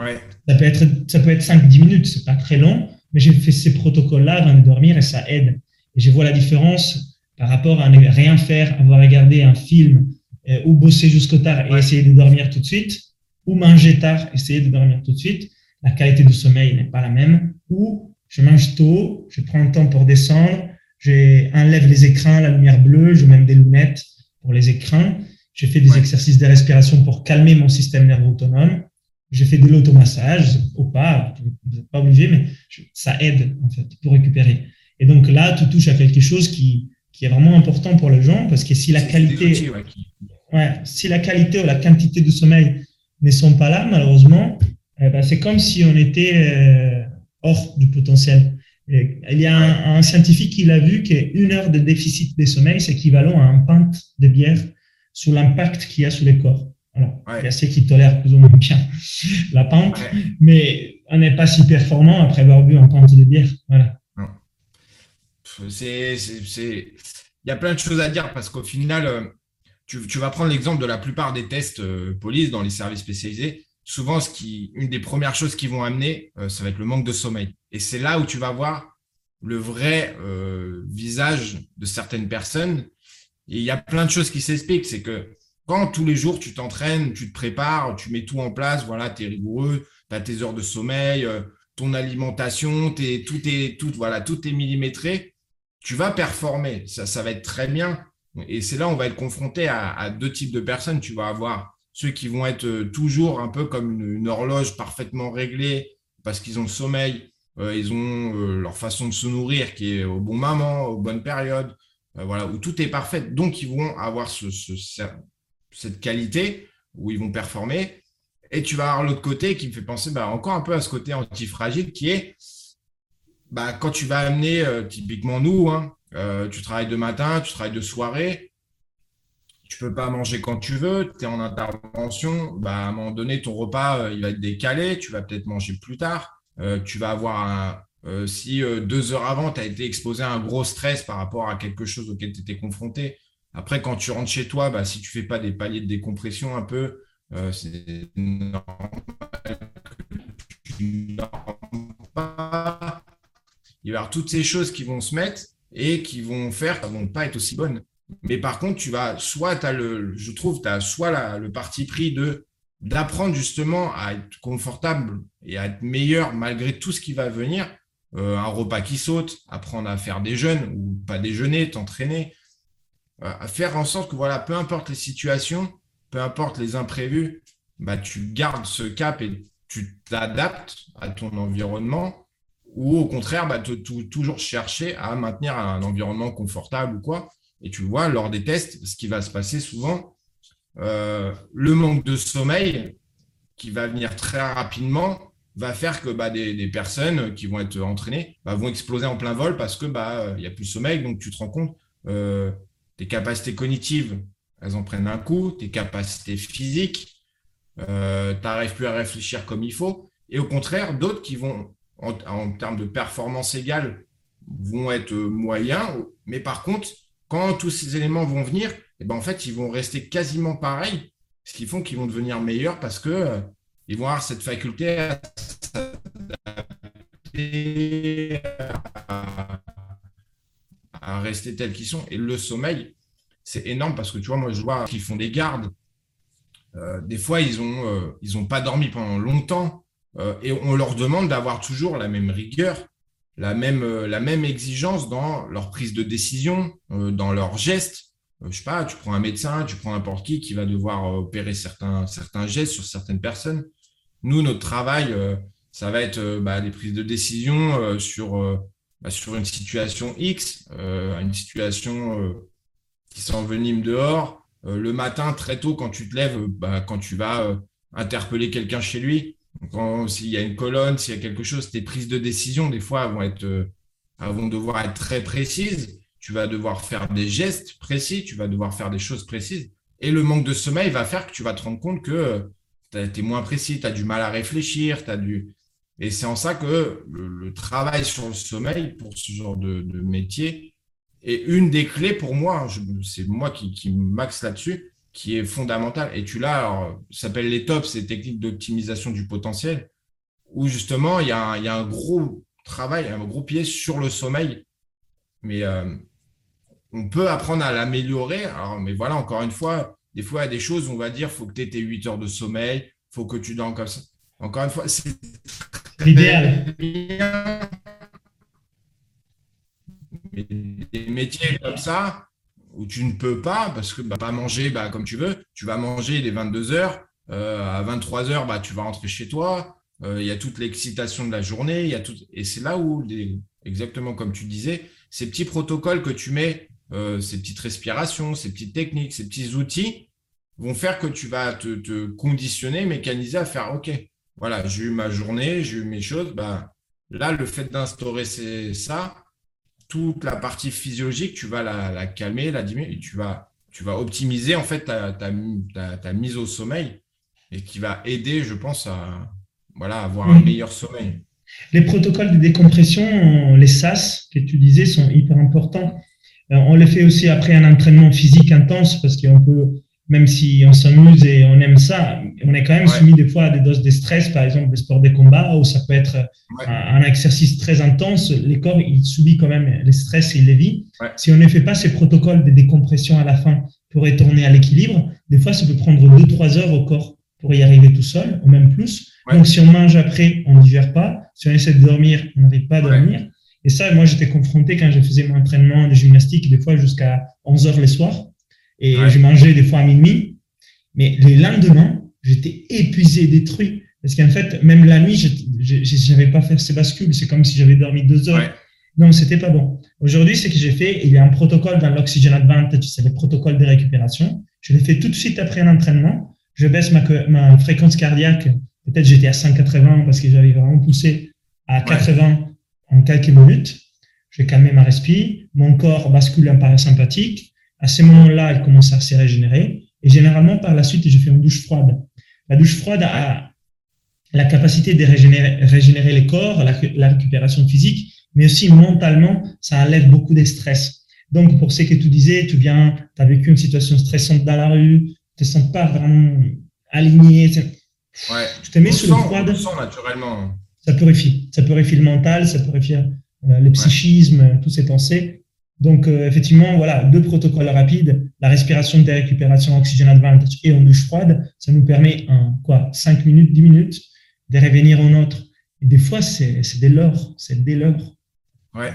[SPEAKER 2] ça peut être, ça peut être 5-10 minutes, c'est pas très long, mais j'ai fait ces protocoles-là avant de dormir et ça aide. Et je vois la différence par rapport à ne rien faire, avoir regardé un film euh, ou bosser jusqu'au tard et essayer de dormir tout de suite, ou manger tard, essayer de dormir tout de suite. La qualité du sommeil n'est pas la même, ou je mange tôt, je prends un temps pour descendre, j'enlève les écrans, la lumière bleue, je mets des lunettes pour les écrans, je fais des exercices de respiration pour calmer mon système nerveux autonome, je fais de l'automassage, ou pas, vous n'êtes pas obligé, mais ça aide en fait pour récupérer. Et donc là, tu touches à quelque chose qui, qui est vraiment important pour les gens, parce que si la qualité, ouais, si la qualité ou la quantité de sommeil ne sont pas là, malheureusement, eh ben, c'est comme si on était euh, hors du potentiel. il y a un, scientifique qui l'a vu qu'une heure de déficit de sommeil, c'est équivalent à un pinte de bière sur l'impact qu'il y a sur les corps. Alors, il y a ceux qui tolèrent plus ou moins bien la pente, mais on n'est pas si performant après avoir bu un pinte de bière. Voilà.
[SPEAKER 1] C'est, il y a plein de choses à dire parce qu'au final, euh, tu, vas prendre l'exemple de la plupart des tests euh, police dans les services spécialisés souvent, une des premières choses qu'ils vont amener, euh, ça va être le manque de sommeil. Et c'est là où tu vas voir le vrai euh, visage de certaines personnes. Il y a plein de choses qui s'expliquent. C'est que quand tous les jours tu t'entraînes, tu te prépares, tu mets tout en place, voilà, tu es rigoureux, tu as tes heures de sommeil, ton alimentation, tout, est, voilà, tout est millimétré, tu vas performer. Ça va être très bien. Et c'est là où on va être confronté à, deux types de personnes. Tu vas avoir ceux qui vont être euh, toujours un peu comme une, horloge parfaitement réglée parce qu'ils ont le sommeil, euh, ils ont euh, leur façon de se nourrir qui est au bon moment, aux bonnes périodes, voilà, où tout est parfait. Donc, ils vont avoir ce, cette qualité où ils vont performer. Et tu vas avoir l'autre côté qui me fait penser bah, encore un peu à ce côté antifragile qui est bah, quand tu vas amener, typiquement nous, hein, tu travailles de matin, tu travailles de soirée, tu peux pas manger quand tu veux, tu es en intervention, bah, à un moment donné, ton repas, euh, il va être décalé, tu vas peut-être manger plus tard, euh, tu vas avoir un, euh, si deux heures avant, tu as été exposé à un gros stress par rapport à quelque chose auquel tu étais confronté. Après, quand tu rentres chez toi, bah, si tu fais pas des paliers de décompression un peu, c'est normal que tu pas. Il va y avoir toutes ces choses qui vont se mettre et qui vont faire qu'elles vont pas être aussi bonnes. Mais par contre, tu vas, soit as le, je trouve, tu as soit le parti pris de d'apprendre justement à être confortable et à être meilleur malgré tout ce qui va venir. Euh, un repas qui saute, apprendre à faire des jeûnes ou pas déjeuner, t'entraîner, euh, à faire en sorte que voilà, peu importe les situations, peu importe les imprévus, bah, tu gardes ce cap et tu t'adaptes à ton environnement ou au contraire, bah, toujours chercher à maintenir un environnement confortable ou quoi. Et tu vois, lors des tests, ce qui va se passer souvent, euh, le manque de sommeil qui va venir très rapidement va faire que bah, des, personnes qui vont être entraînées bah, vont exploser en plein vol parce que bah il y a plus de sommeil. Donc tu te rends compte, euh, tes capacités cognitives, elles en prennent un coup, tes capacités physiques, euh, tu n'arrives plus à réfléchir comme il faut. Et au contraire, d'autres qui vont, en, termes de performance égale, vont être moyens, mais par contre, quand tous ces éléments vont venir, eh ben, en fait, ils vont rester quasiment pareils, ce qui font qu'ils vont devenir meilleurs parce que euh, ils vont avoir cette faculté à rester tels qu'ils sont. Et le sommeil, c'est énorme parce que tu vois, moi, je vois qu'ils font des gardes. Euh, des fois, ils euh, ont pas dormi pendant longtemps euh, et on leur demande d'avoir toujours la même rigueur, la même, la même exigence dans leur prise de décision, dans leurs gestes. je sais pas, tu prends un médecin, tu prends n'importe qui qui va devoir opérer certains, certains gestes sur certaines personnes. Nous, notre travail, ça va être bah, des prises de décision sur, bah, sur une situation X, une situation qui s'envenime dehors, euh, le matin, très tôt, quand tu te lèves, euh, bah, quand tu vas euh, interpeller quelqu'un chez lui, s'il y a une colonne, s'il y a quelque chose, tes prises de décision, des fois, vont, être, vont devoir être très précises. Tu vas devoir faire des gestes précis, tu vas devoir faire des choses précises. Et le manque de sommeil va faire que tu vas te rendre compte que tu es moins précis, tu as du mal à réfléchir, tu as du... Et c'est en ça que le, travail sur le sommeil pour ce genre de métier, et une des clés pour moi, c'est moi qui, qui max là-dessus, qui est fondamentale. Et tu l'as, ça s'appelle les TOPS, c'est techniques d'optimisation du potentiel, où justement, il y, a un, il y, a un, gros travail, un gros pied sur le sommeil. Mais euh, on peut apprendre à l'améliorer. Mais voilà, encore une fois, des fois, il y a des choses, on va dire, il faut que tu aies tes 8 heures de sommeil, il faut que tu dormes comme ça. Encore une fois, c'est
[SPEAKER 2] l'idéal
[SPEAKER 1] des métiers comme ça, où tu ne peux pas, parce que bah, pas manger bah, comme tu veux, tu vas manger les 22 heures, euh, à 23 heures, bah, tu vas rentrer chez toi, euh, il y a toute l'excitation de la journée, il y a tout, et c'est là où, exactement comme tu disais, ces petits protocoles que tu mets, euh, ces petites respirations, ces petites techniques, ces petits outils, vont faire que tu vas te, conditionner, mécaniser à faire, OK, voilà, j'ai eu ma journée, j'ai eu mes choses, bah, là, le fait d'instaurer ça, toute la partie physiologique, tu vas la, calmer, la diminuer, tu vas, tu vas optimiser en fait ta, ta, mise au sommeil et qui va aider, je pense, à voilà, avoir un meilleur sommeil.
[SPEAKER 2] Les protocoles de décompression, les SAS que tu disais, sont hyper importants. Euh, on les fait aussi après un entraînement physique intense parce qu'on peut même si on s'amuse et on aime ça, on est quand même soumis des fois à des doses de stress, par exemple des sports de combat, où ça peut être un, exercice très intense. Les corps, il subit quand même les stress et il les vit. Si on ne fait pas ces protocoles de décompression à la fin pour retourner à l'équilibre, des fois, ça peut prendre 2-3 heures au corps pour y arriver tout seul, ou même plus. Donc, si on mange après, on ne digère pas. Si on essaie de dormir, on n'arrive pas à dormir. Et ça, moi, j'étais confronté quand je faisais mon entraînement de gymnastique, des fois jusqu'à 11 heures les soirs et je mangeais des fois à minuit. Mais le lendemain, j'étais épuisé, détruit. Parce qu'en fait, même la nuit, je n'avais pas fait ces bascules. C'est comme si j'avais dormi deux heures. Non, c'était pas bon. Aujourd'hui, ce que j'ai fait, il y a un protocole dans l'Oxygen Advantage, c'est le protocole de récupération. Je l'ai fait tout de suite après un entraînement. Je baisse ma, ma fréquence cardiaque. Peut-être j'étais à 180 parce que j'avais vraiment poussé à 80 en quelques minutes. Je calmé ma respiration. Mon corps bascule en parasympathique. À ce moment-là, elle commence à se régénérer. Et généralement, par la suite, je fais une douche froide. La douche froide a la capacité de régénérer, régénérer les corps, la, récupération physique, mais aussi mentalement, ça enlève beaucoup de stress. Donc, pour ce que tu disais, tu viens, tu as vécu une situation stressante dans la rue, tu te sens pas vraiment aligné.
[SPEAKER 1] Ouais. Tu te mets sous le froid. naturellement.
[SPEAKER 2] Ça purifie. Ça purifie le mental, ça purifie euh, le psychisme, toutes ces pensées. Donc, euh, effectivement, voilà, deux protocoles rapides, la respiration de récupération oxygène advantage et en douche froide, ça nous permet en quoi, 5 minutes, 10 minutes de revenir en autre. Et des fois, c'est des l'heure, c'est des l'heure.
[SPEAKER 1] Ouais.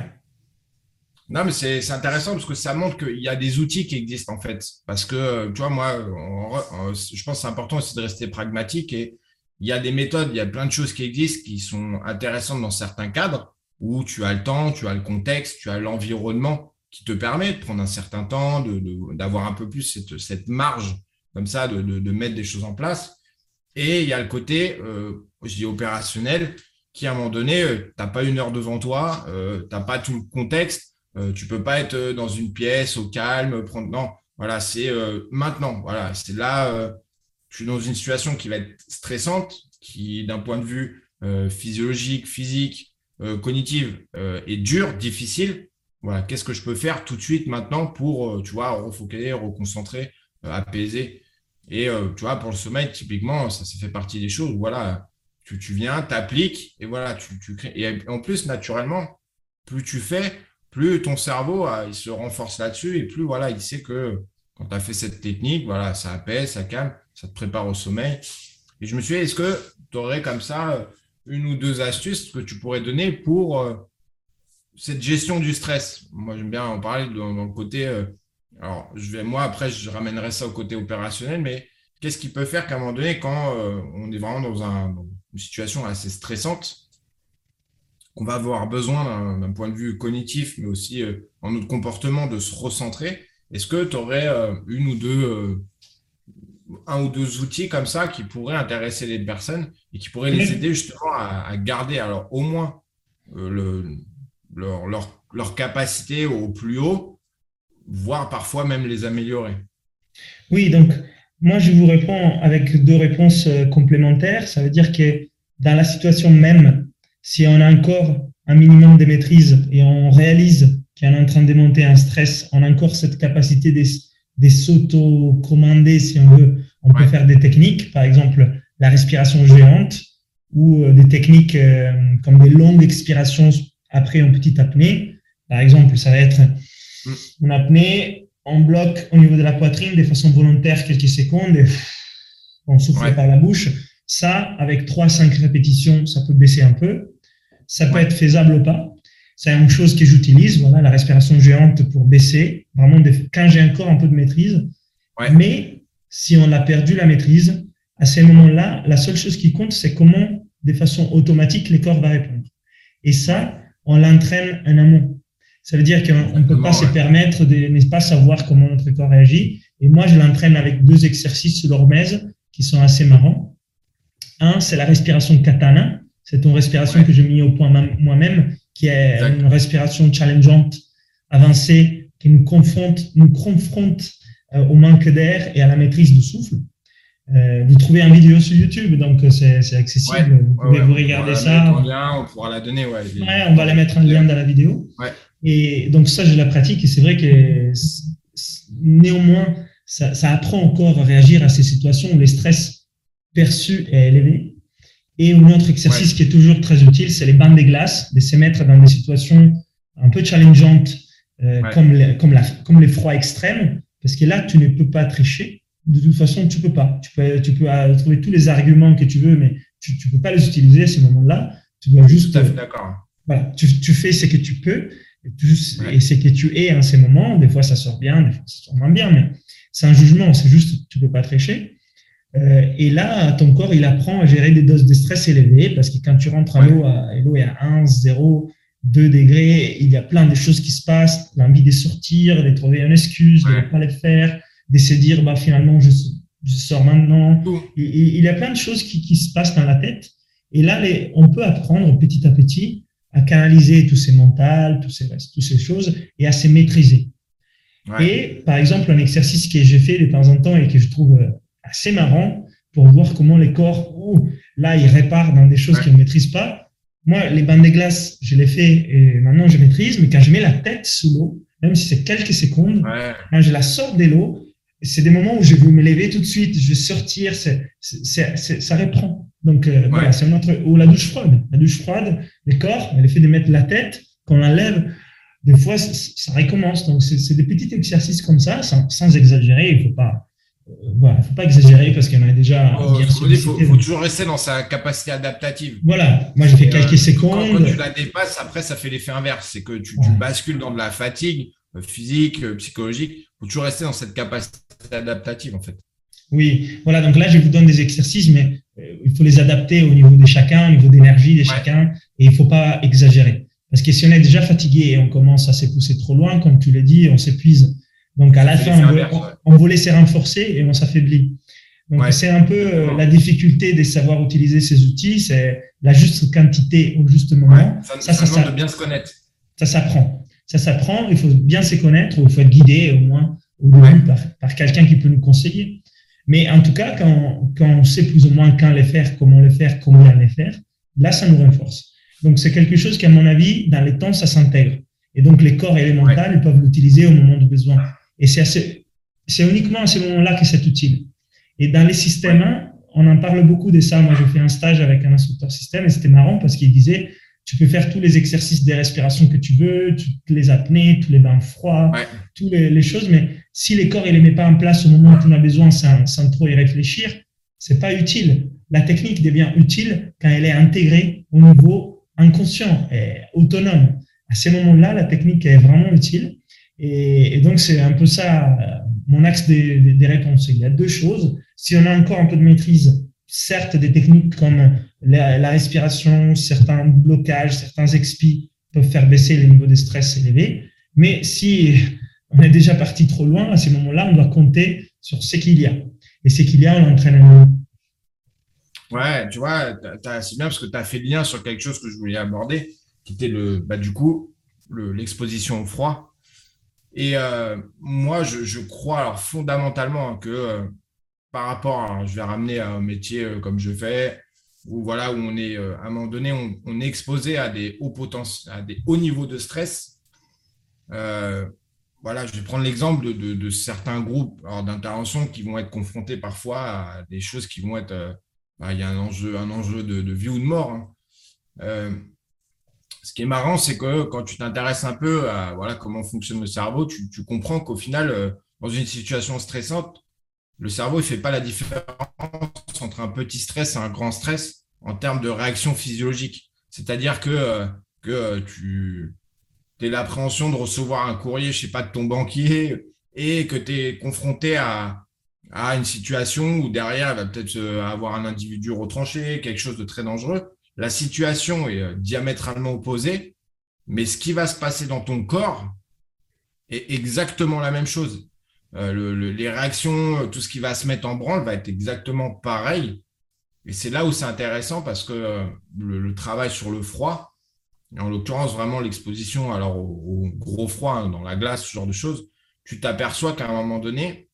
[SPEAKER 1] Non, mais c'est intéressant parce que ça montre qu'il y a des outils qui existent en fait. Parce que, tu vois, moi, je pense que c'est important aussi de rester pragmatique et il y a des méthodes, il y a plein de choses qui existent qui sont intéressantes dans certains cadres où tu as le temps, tu as le contexte, tu as l'environnement qui te permet de prendre un certain temps, d'avoir un peu plus cette, cette, marge comme ça, de, de, mettre des choses en place. Et il y a le côté, euh, je dis opérationnel, qui à un moment donné, euh, tu n'as pas une heure devant toi, euh, tu n'as pas tout le contexte, tu peux pas être dans une pièce au calme, prendre. Non, voilà, c'est maintenant. Voilà, c'est là, je suis dans une situation qui va être stressante, qui d'un point de vue physiologique, physique, cognitive, est dure, difficile voilà, qu'est-ce que je peux faire tout de suite maintenant pour, euh, tu vois, refocaliser, reconcentrer, euh, apaiser? Et euh, tu vois, pour le sommeil, typiquement, ça, ça fait partie des choses. Voilà, tu, tu viens, t'appliques et voilà, tu, tu crées. Et en plus, naturellement, plus tu fais, plus ton cerveau il se renforce là-dessus et plus voilà, il sait que quand tu as fait cette technique, voilà, ça apaise, ça calme, ça te prépare au sommeil. Et je me suis dit, est-ce que tu aurais comme ça une ou deux astuces que tu pourrais donner pour euh, cette gestion du stress Moi, j'aime bien en parler dans, le côté. Euh, alors, je vais, moi, après, je ramènerai ça au côté opérationnel, mais qu'est-ce qui peut faire qu'à un moment donné, quand euh, on est vraiment dans, une situation assez stressante, on va avoir besoin d'un point de vue cognitif, mais aussi en notre comportement, de se recentrer? Est-ce que tu aurais une ou deux un ou deux outils comme ça qui pourraient intéresser les personnes et qui pourraient les aider justement à, garder alors au moins euh, le, leur, leur, leur, capacité au plus haut, voire parfois même les améliorer.
[SPEAKER 2] Oui, donc moi je vous réponds avec deux réponses euh, complémentaires. Ça veut dire que dans la situation même, si on a encore un minimum de maîtrise et on réalise qu'il est en train de monter un stress, on a encore cette capacité de des s'auto-commander, si on veut. On peut faire des techniques, par exemple la respiration géante ou euh, des techniques euh, comme des longues expirations après une petite apnée. Par exemple, ça va être mm. une apnée, on bloque au niveau de la poitrine de façon volontaire quelques secondes et on souffle par la bouche. Ça, avec 3-5 répétitions, ça peut baisser un peu. Ça peut être faisable ou pas. C'est une chose que j'utilise, voilà, la respiration géante pour baisser, vraiment quand j'ai encore un peu de maîtrise. Mais si on a perdu la maîtrise, à ces moments-là, la seule chose qui compte, c'est comment, de façon automatique, les corps vont répondre. Et ça, on l'entraîne en amont. Ça veut dire qu'on ne peut pas se permettre de ne pas savoir comment notre corps réagit. Et moi, je l'entraîne avec deux exercices sur l'hormèse qui sont assez marrants. Un, c'est la respiration katana. C'est une respiration que j'ai mis au point moi-même qui est une respiration challengeante, avancée, qui nous confronte, nous confronte euh, au manque d'air et à la maîtrise du souffle. Euh, vous trouvez une vidéo sur YouTube, donc c'est accessible. vous pouvez vous regarder ça.
[SPEAKER 1] on pourra la donner. Ouais,
[SPEAKER 2] on va la mettre en lien dans la vidéo. Et donc ça, je la pratique et c'est vrai que néanmoins, ça, ça, apprend encore à réagir à ces situations où le stress perçu est élevé. Et un autre exercice qui est toujours très utile, c'est les bandes de glace, de se mettre dans des situations un peu challengeantes, euh, comme, les, comme, la, comme les froids extrêmes, parce que là, tu ne peux pas tricher. De toute façon, tu peux pas. Tu peux, tu peux euh, trouver tous les arguments que tu veux, mais tu ne peux pas les utiliser à ce moment-là. Tu dois juste.
[SPEAKER 1] D'accord.
[SPEAKER 2] Voilà, tu, tu, fais ce que tu peux et, ce que tu es en ces moments. Des fois, ça sort bien, des fois, ça sort moins bien, mais c'est un jugement. C'est juste, tu peux pas tricher. Euh, et là, ton corps, il apprend à gérer des doses de stress élevées parce que quand tu rentres à l'eau, l'eau est à 1, 0, 2 degrés, il y a plein de choses qui se passent, l'envie de sortir, de trouver une excuse, de ne pas le faire, de se dire, bah, finalement, je, je sors maintenant. il y a plein de choses qui, qui, se passent dans la tête. Et là, les, on peut apprendre petit à petit à canaliser tous ces mentales, tous ces, toutes ces choses et à se maîtriser. Et par exemple, un exercice que j'ai fait de temps en temps et que je trouve euh, assez marrant pour voir comment les corps, là, ils réparent dans des choses qu'ils ne maîtrisent pas. Moi, les bandes de glace, je les fais et maintenant je maîtrise, mais quand je mets la tête sous l'eau, même si c'est quelques secondes, quand je la sors de l'eau, c'est des moments où je veux me lever tout de suite, je vais sortir, ça reprend. Donc euh, voilà, c'est notre ou la douche froide. La douche froide, le corps, le fait de mettre la tête, qu'on l'enlève, des fois ça recommence. Donc c'est, des petits exercices comme ça, sans, sans exagérer. Il faut pas voilà, il ne faut pas exagérer parce qu'il y en a déjà.
[SPEAKER 1] il faut, toujours rester dans sa capacité adaptative.
[SPEAKER 2] Voilà, moi j'ai fait quelques euh, secondes.
[SPEAKER 1] Quand, tu la dépasses, après ça fait l'effet inverse. C'est que tu, bascules dans de la fatigue euh, physique, euh, psychologique. Il faut toujours rester dans cette capacité adaptative en fait.
[SPEAKER 2] Oui, voilà, donc là je vous donne des exercices, mais il faut les adapter au niveau de chacun, au niveau d'énergie de chacun, et il ne faut pas exagérer. Parce que si on est déjà fatigué et on commence à se pousser trop loin, comme tu l'as dit, on s'épuise donc à la fin, on veut, on veut, laisser renforcer et on s'affaiblit. Donc c'est un peu euh, la difficulté de savoir utiliser ces outils, c'est la juste quantité au juste moment.
[SPEAKER 1] Ça, ça, ça, de bien se connaître.
[SPEAKER 2] Ça s'apprend. Ça s'apprend, il faut bien se connaître, il faut être guidé au moins au début par, par quelqu'un qui peut nous conseiller. Mais en tout cas, quand, quand, on sait plus ou moins quand les faire, comment les faire, comment les faire, là, ça nous renforce. Donc c'est quelque chose qui, à mon avis, dans les temps, ça s'intègre. Et donc les corps élémentaires, ils peuvent l'utiliser au moment de besoin. Et c'est uniquement à ce moment-là que c'est utile. Et dans les systèmes on en parle beaucoup de ça. Moi, j'ai fait un stage avec un instructeur système et c'était marrant parce qu'il disait tu peux faire tous les exercices de respiration que tu veux, toutes les apnées, tous les bains froids, toutes les, choses, mais si les corps ne les met pas en place au moment où tu en as besoin sans, sans trop y réfléchir, c'est pas utile. La technique devient utile quand elle est intégrée au niveau inconscient et autonome. À ces moments-là, la technique est vraiment utile. Et, donc, c'est un peu ça mon axe des, réponses. Il y a deux choses. Si on a encore un peu de maîtrise, certes, des techniques comme la, respiration, certains blocages, certains expis peuvent faire baisser les niveaux de stress élevés. Mais si on est déjà parti trop loin, à ces moments-là, on doit compter sur ce qu'il y a. Et ce qu'il y a, on l'entraîne
[SPEAKER 1] Ouais, tu vois, c'est bien parce que tu as fait lien sur quelque chose que je voulais aborder, qui était le, bah, du coup, l'exposition au froid. Et euh, moi, je, crois fondamentalement que euh, par rapport, je vais ramener à un métier euh, comme je fais, où voilà où on est à un moment donné, on, est exposé à des hauts à des hauts niveaux de stress. voilà, je vais prendre l'exemple de, certains groupes d'intervention qui vont être confrontés parfois à des choses qui vont être, bah, il y a un enjeu, un enjeu de, vie ou de mort. Hein ce qui est marrant, c'est que quand tu t'intéresses un peu à voilà, comment fonctionne le cerveau, tu, comprends qu'au final, euh, dans une situation stressante, le cerveau ne fait pas la différence entre un petit stress et un grand stress en termes de réaction physiologique. C'est-à-dire que, euh, que euh, tu as l'appréhension de recevoir un courrier, je sais pas, de ton banquier et que tu es confronté à, à une situation où derrière, il va peut-être avoir un individu retranché, quelque chose de très dangereux la situation est euh, diamétralement opposée, mais ce qui va se passer dans ton corps est exactement la même chose. Euh, les réactions, tout ce qui va se mettre en branle va être exactement pareil. Et c'est là où c'est intéressant parce que euh, le, travail sur le froid, en l'occurrence vraiment l'exposition alors au, gros froid hein, dans la glace, ce genre de choses, tu t'aperçois qu'à un moment donné,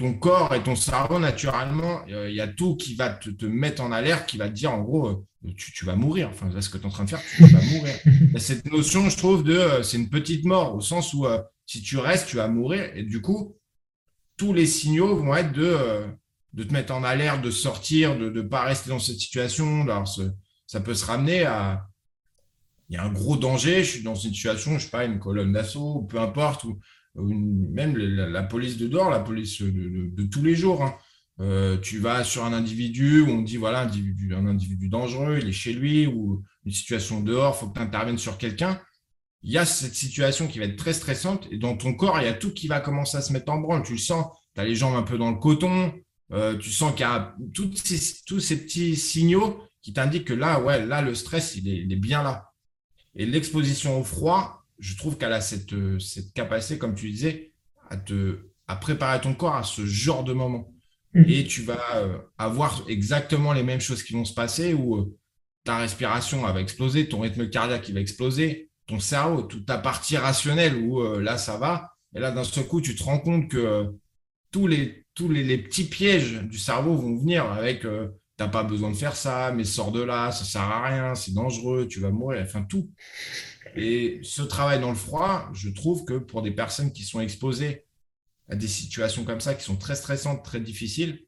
[SPEAKER 1] ton corps et ton cerveau, naturellement, euh, il y a tout qui va te, mettre en alerte, qui va te dire, en gros, euh, tu, vas mourir. Enfin, là, ce que tu es en train de faire, tu vas mourir. (laughs) cette notion, je trouve, de euh, c'est une petite mort, au sens où si tu restes, tu vas mourir. Et du coup, tous les signaux vont être de, de te mettre en alerte, de sortir, de ne pas rester dans cette situation. Alors, ça peut se ramener à. Il y a un gros danger, je suis dans une situation, je ne sais pas, une colonne d'assaut, peu importe, ou même la, police de dehors, la police de, tous les jours. Hein. Euh, tu vas sur un individu où on dit voilà, individu, un individu dangereux, il est chez lui, ou une situation dehors, il faut que tu interviennes sur quelqu'un. Il y a cette situation qui va être très stressante et dans ton corps, il y a tout qui va commencer à se mettre en branle. Tu le sens, tu as les jambes un peu dans le coton, euh, tu sens qu'il y a tous ces, tous ces petits signaux qui t'indiquent que là, ouais, là, le stress, il est bien là. Et l'exposition au froid, je trouve qu'elle a cette, euh, cette capacité, comme tu disais, à, te, à préparer ton corps à ce genre de moment. Mm. Et tu vas euh, avoir exactement les mêmes choses qui vont se passer où euh, ta respiration va exploser, ton rythme cardiaque va exploser, ton cerveau, toute ta partie rationnelle où là, ça va. Et là, d'un seul coup, tu te rends compte que tous, les, tous les, petits pièges du cerveau vont venir avec tu n'as pas besoin de faire ça, mais sors de là, ça sert à rien, c'est dangereux, tu vas mourir, enfin tout. Et ce travail dans le froid, je trouve que pour des personnes qui sont exposées à des situations comme ça, qui sont très stressantes, très difficiles,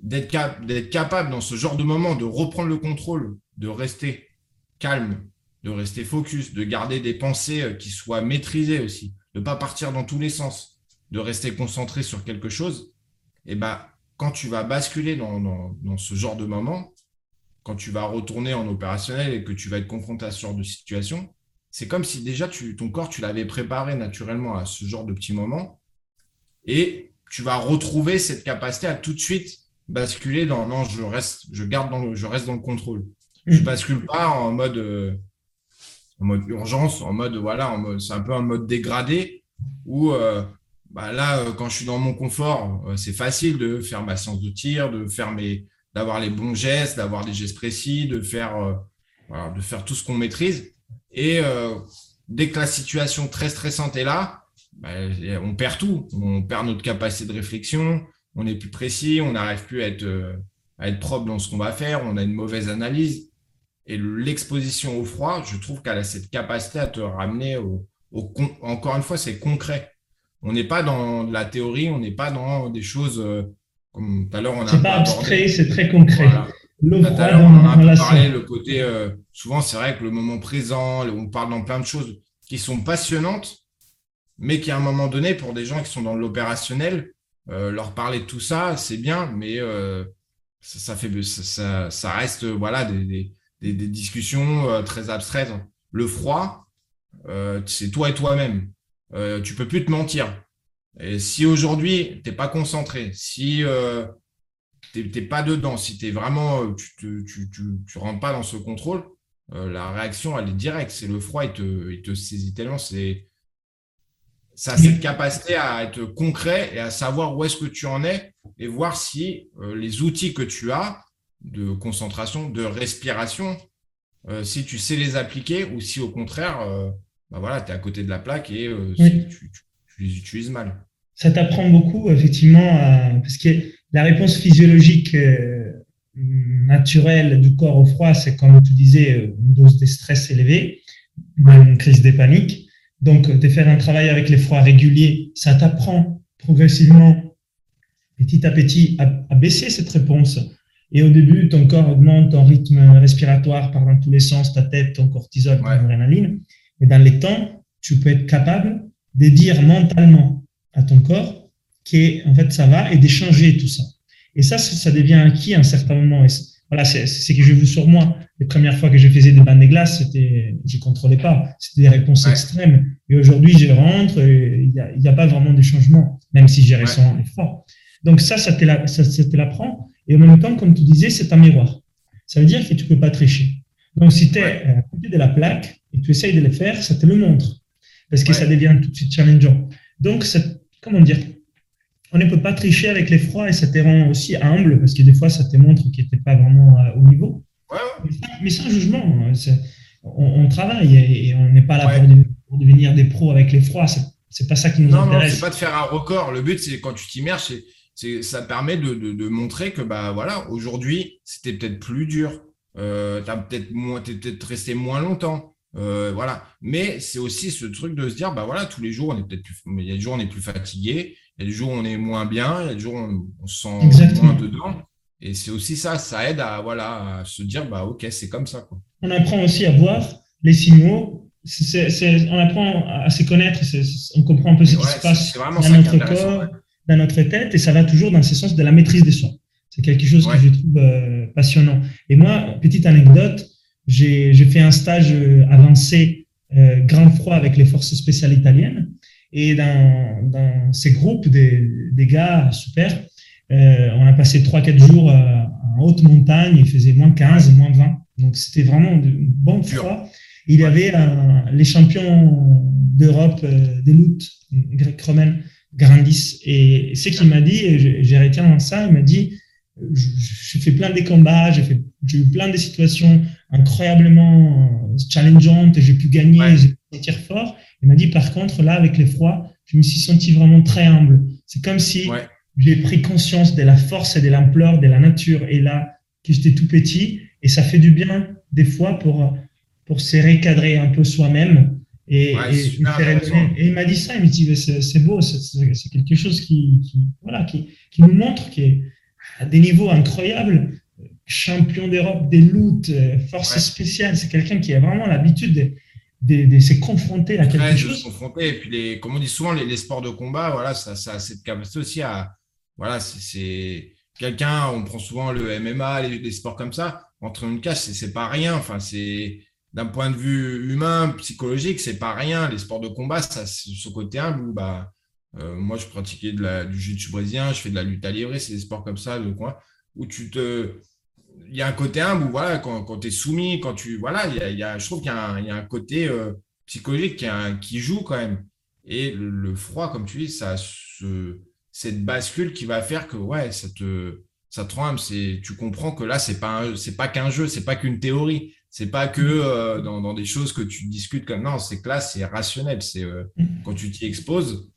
[SPEAKER 1] d'être capable dans ce genre de moment de reprendre le contrôle, de rester calme, de rester focus, de garder des pensées euh, qui soient maîtrisées aussi, de ne pas partir dans tous les sens, de rester concentré sur quelque chose, et eh ben, quand tu vas basculer dans, dans ce genre de moment, quand tu vas retourner en opérationnel et que tu vas être confronté à ce genre de situation, c'est comme si déjà tu, ton corps, tu l'avais préparé naturellement à ce genre de petits moments et tu vas retrouver cette capacité à tout de suite basculer dans non, je reste, je garde dans le, je reste dans le contrôle. Je mmh. bascule pas en mode, euh, en mode urgence, en mode voilà, c'est un peu un mode dégradé où euh, bah là, euh, quand je suis dans mon confort, c'est facile de faire ma séance de tir, de faire mes, d'avoir les bons gestes, d'avoir des gestes précis, de faire, de faire tout ce qu'on maîtrise. Et euh, dès que la situation très stressante est là, bah, on perd tout. On perd notre capacité de réflexion, on est plus précis, on n'arrive plus à être, euh, à être propre dans ce qu'on va faire, on a une mauvaise analyse. Et l'exposition au froid, je trouve qu'elle a cette capacité à te ramener au, encore une fois, c'est concret. On n'est pas dans la théorie, on n'est pas dans des choses euh, comme tout à l'heure, on a.
[SPEAKER 2] C'est pas abstrait, c'est très concret.
[SPEAKER 1] L'eau froide, on a un parlé, le côté. Euh, souvent, c'est vrai que le moment présent, on parle dans plein de choses qui sont passionnantes, mais qui à un moment donné, pour des gens qui sont dans l'opérationnel, euh, leur parler de tout ça, c'est bien, mais euh, ça, fait, ça, ça, reste voilà, des, des, des discussions très abstraites. Le froid, c'est toi et toi-même. tu peux plus te mentir. Et si aujourd'hui, tu n'es pas concentré, si euh, tu n'es pas dedans, si es vraiment, euh, tu ne tu, tu, tu, rentres pas dans ce contrôle, euh, la réaction, elle est directe. C'est le froid, il te, il te saisit tellement. C'est ça, cette capacité à être concret et à savoir où est-ce que tu en es et voir si les outils que tu as de concentration, de respiration, si tu sais les appliquer ou si au contraire, bah voilà, tu es à côté de la plaque et tu, tu les utilises mal.
[SPEAKER 2] Ça t'apprend beaucoup, effectivement, parce que la réponse physiologique euh, naturelle du corps au froid, c'est comme tu disais, une dose de stress élevée, une crise de panique. Donc, de faire un travail avec les froids réguliers, ça t'apprend progressivement, petit à petit, à, baisser cette réponse. Et au début, ton corps augmente, ton rythme respiratoire part dans tous les sens, ta tête, ton cortisol, ton adrénaline. Mais dans les temps, tu peux être capable de dire mentalement à ton corps que en fait ça va et d'échanger tout ça. Et ça, ça devient acquis à un certain moment. Et voilà, c'est ce que j'ai vu sur moi. Les premières fois que je faisais des bandes de glace, c'était, je contrôlais pas. C'était des réponses extrêmes. Et aujourd'hui, je rentre il n'y a, pas vraiment de changement, même si j'ai récemment l'effort. Donc ça, ça te l'apprend. Et en même temps, comme tu disais, c'est un miroir. Ça veut dire que tu peux pas tricher. Donc si tu es à côté de la plaque et tu essayes de le faire, ça te le montre parce que ça devient tout de suite challengeant. Donc, comment dire? On ne peut pas tricher avec les froids et ça te rend aussi humble parce que des fois, ça te montre qu'il n'était pas vraiment euh, au niveau. Mais, sans, jugement, hein, on, travaille et, on n'est pas là pour, devenir des pros avec les froids. C'est pas ça qui nous intéresse.
[SPEAKER 1] Non, c'est pas de faire un record. Le but, c'est quand tu t'immerges, c'est ça permet de, montrer que bah voilà, aujourd'hui, c'était peut-être plus dur. Euh, tu peut-être peut-être resté moins longtemps. Euh, voilà. Mais c'est aussi ce truc de se dire, bah voilà, tous les jours, on est peut-être plus, il y a des jours, on est plus fatigué, il y a des jours, on est moins bien, il y a des jours, on, on se sent moins dedans. Et c'est aussi ça, ça aide à, voilà, à se dire, bah ok, c'est comme ça. Quoi.
[SPEAKER 2] On apprend aussi à voir les signaux. on apprend à se connaître, on comprend un peu ce qui se passe dans notre corps, dans notre tête, et ça va toujours dans ce sens de la maîtrise des sons. C'est quelque chose que je trouve euh, passionnant. Et moi, petite anecdote, j'ai fait un stage euh, avancé euh, grand froid avec les forces spéciales italiennes. Et dans, dans ces groupes des, des gars super, euh, on a passé 3-4 jours en haute montagne, il faisait moins 15, moins 20. Donc c'était vraiment de bon froid. Il y avait les champions d'Europe des luttes grec-romaines, Grandis. Et ce qu'il m'a dit, et j'ai retenu dans ça, il m'a dit, j'ai fait plein de combats, j'ai eu plein de situations incroyablement euh, challengeantes et j'ai pu gagner, j'ai pu me sentir fort. Il m'a dit, par contre, là, avec les froids, je me suis senti vraiment très humble. C'est comme si j'ai pris conscience de la force et de l'ampleur de la nature et là, que j'étais tout petit. Et ça fait du bien, des fois, pour, pour se recadrer un peu soi-même. Et, et, il m'a dit ça, il m'a dit, c'est beau, c'est quelque chose qui, qui voilà, qui, qui nous montre qu'il est à des niveaux incroyables, champion d'Europe des luttes, euh, force spéciale, c'est quelqu'un qui a vraiment l'habitude de, de, se confronter à quelque chose.
[SPEAKER 1] Se confronter, et puis, les, comme on dit souvent, les, sports de combat, voilà, ça, ça a cette capacité aussi à. Voilà, c'est quelqu'un, on prend souvent le MMA, les, sports comme ça, entre une cage, c'est pas rien. Enfin, c'est d'un point de vue humain, psychologique, c'est pas rien. Les sports de combat, ça, ce côté humble où, bah, euh, moi, je pratiquais de la, du jiu-jitsu brésilien, je fais de la lutte à livrer, c'est des sports comme ça, le coin, où tu te. Il y a un côté humble où, voilà, quand, quand tu es soumis, quand tu. Voilà, il y a, je trouve qu'il y, y, a un côté euh, psychologique qui, qui, joue quand même. Et le, froid, comme tu dis, ça ce, cette bascule qui va faire que, ouais, ça te. Ça te rend, tu comprends que là, c'est pas c'est pas qu'un jeu, c'est pas qu'une théorie, c'est pas que euh, dans, dans, des choses que tu discutes comme non, c'est que là, c'est rationnel. C'est mm. quand tu t'y exposes,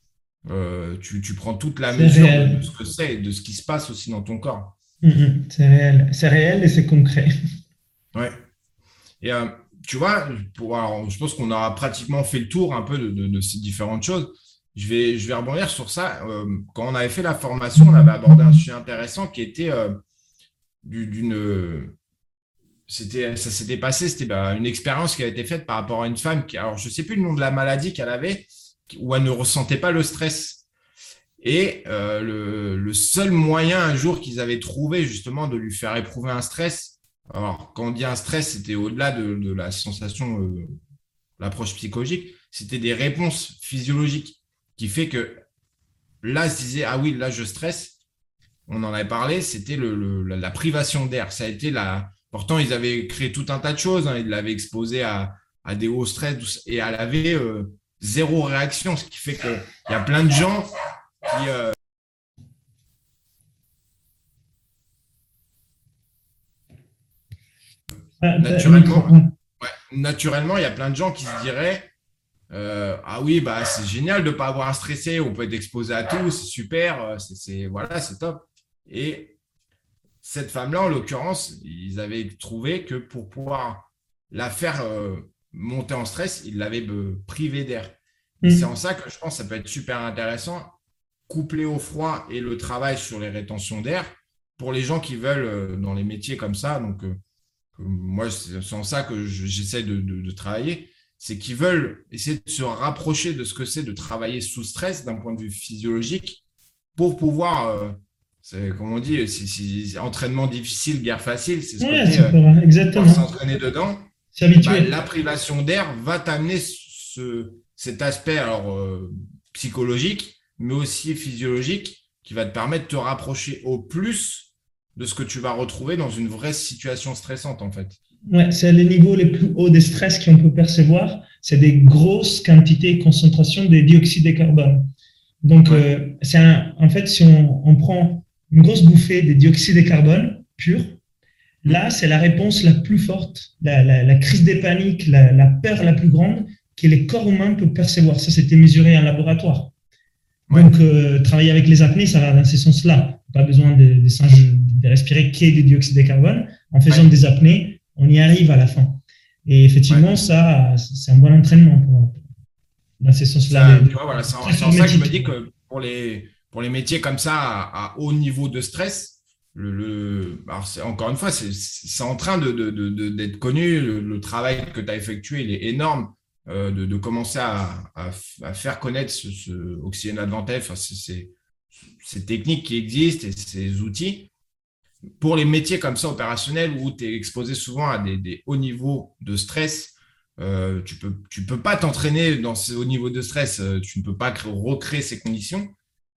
[SPEAKER 1] euh, tu, tu, prends toute la mesure de, ce que c'est et de ce qui se passe aussi dans ton corps.
[SPEAKER 2] Mm-hmm. c'est réel. C'est réel et c'est concret.
[SPEAKER 1] Ouais. Et euh, tu vois, pour, je pense qu'on aura pratiquement fait le tour un peu de, de, ces différentes choses. je vais, je vais rebondir sur ça. quand on avait fait la formation, on avait abordé un sujet intéressant qui était d'une c'était, ça s'était passé, c'était bah, une expérience qui a été faite par rapport à une femme qui, alors je ne sais plus le nom de la maladie qu'elle avait, où elle ne ressentait pas le stress. Et euh, le, seul moyen un jour qu'ils avaient trouvé justement de lui faire éprouver un stress, alors quand on dit un stress, c'était au-delà de, la sensation, euh, l'approche psychologique, c'était des réponses physiologiques qui fait que là, elle se disait, ah oui, là je stresse, on en avait parlé, c'était la privation d'air. Ça a été la, Pourtant, ils avaient créé tout un tas de choses. Hein. Ils l'avaient exposé à, des hauts stress et elle avait euh, zéro réaction, ce qui fait qu'il y a plein de gens qui. Euh, naturellement, il y a plein de gens qui se diraient euh, Ah oui, bah, c'est génial de ne pas avoir à stresser, on peut être exposé à tout, c'est super, c'est voilà, c'est top. Et cette femme-là, en l'occurrence, ils avaient trouvé que pour pouvoir la faire euh, monter en stress, ils l'avaient euh, privée d'air. Mm. C'est en ça que je pense que ça peut être super intéressant, couplé au froid et le travail sur les rétentions d'air, pour les gens qui veulent euh, dans les métiers comme ça. Donc, moi, c'est en ça que j'essaie de, travailler. C'est qu'ils veulent essayer de se rapprocher de ce que c'est de travailler sous stress d'un point de vue physiologique pour pouvoir c'est comme on dit, entraînement difficile, guerre facile, c'est ce
[SPEAKER 2] que euh, exactement.
[SPEAKER 1] s'entraîner dedans. Bah, la privation d'air va t'amener ce, cet aspect alors euh, psychologique, mais aussi physiologique, qui va te permettre de te rapprocher au plus de ce que tu vas retrouver dans une vraie situation stressante en fait.
[SPEAKER 2] Ouais, c'est les niveaux les plus hauts des stress qu'on peut percevoir. C'est des grosses quantités et concentrations de dioxyde de carbone. Donc, euh, c'est en fait, si on, on prend une grosse bouffée de dioxyde de carbone pur. Là, c'est la réponse la plus forte, la, crise des paniques, la, peur la plus grande que les corps humains peuvent percevoir. Ça, c'était mesuré en laboratoire. Donc, euh, travailler avec les apnées, ça va dans ce sens-là. Pas besoin de, de, respirer que du dioxyde de carbone. En faisant des apnées, on y arrive à la fin. Et effectivement, ça, c'est un bon entraînement pour,
[SPEAKER 1] dans ce sens-là. C'est en ça que je me dis que pour les, pour les métiers comme ça, à, haut niveau de stress, le, encore une fois, c'est en train d'être connu. Le, travail que tu as effectué, il est énorme. Euh, de, commencer à, faire connaître ce, ce Oxygène Advantage, ces, ces techniques qui existent et ces outils. Pour les métiers comme ça opérationnels où tu es exposé souvent à des, hauts niveaux de stress, euh, tu ne peux, tu peux pas t'entraîner dans ces hauts niveaux de stress, euh, tu ne peux pas recréer ces conditions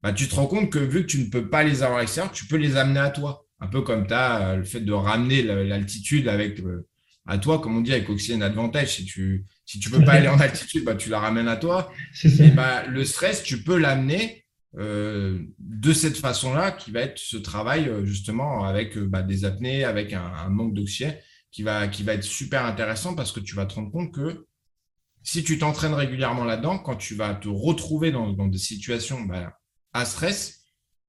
[SPEAKER 1] bah, tu te rends compte que vu que tu ne peux pas les avoir à tu peux les amener à toi. Un peu comme tu as euh, le fait de ramener l'altitude avec euh, à toi, comme on dit avec Oxygène Advantage. Si tu si tu peux pas aller en (laughs) altitude, bah, tu la ramènes à toi. Et bah, le stress, tu peux l'amener euh, de cette façon-là, qui va être ce travail justement avec bah, des apnées, avec un, manque d'oxygène, qui va, qui va être super intéressant parce que tu vas te rendre compte que si tu t'entraînes régulièrement là-dedans, quand tu vas te retrouver dans, dans des situations bah, à stress,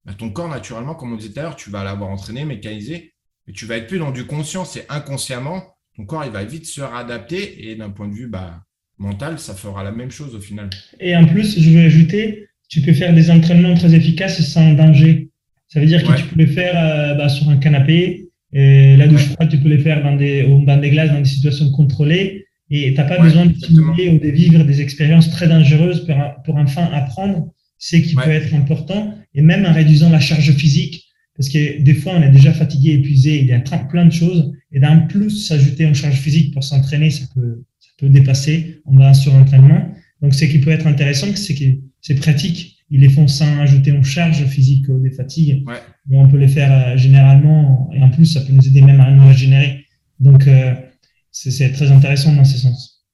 [SPEAKER 1] bah, ton corps, naturellement, comme on disait tout à l'heure, tu vas l'avoir entraîné, mécanisé, mais tu vas être plus dans du conscient, c'est inconsciemment, ton corps, il va vite se réadapter et d'un point de vue bah, mental, ça fera la même chose au final.
[SPEAKER 2] Et en plus, je veux ajouter, tu peux faire des entraînements très efficaces sans danger. Ça veut dire que tu peux les faire euh, bah, sur un canapé, et la douche froide, tu peux les faire dans des, dans des glaces, dans des situations contrôlées, et tu n'as pas besoin de simuler ou de vivre des expériences très dangereuses pour, pour enfin apprendre c'est qui peut être important, et même en réduisant la charge physique, parce que des fois, on est déjà fatigué, épuisé, il y a plein de choses, et d'en plus s'ajouter une charge physique pour s'entraîner, ça peut, ça peut dépasser, on va sur l'entraînement. Donc, ce qui peut être intéressant, c'est que c'est pratique. Ils les font sans ajouter une charge physique des fatigues. Ouais. on peut les faire euh, généralement, et en plus, ça peut nous aider même à nous régénérer. Donc, euh, c'est très intéressant dans ce sens.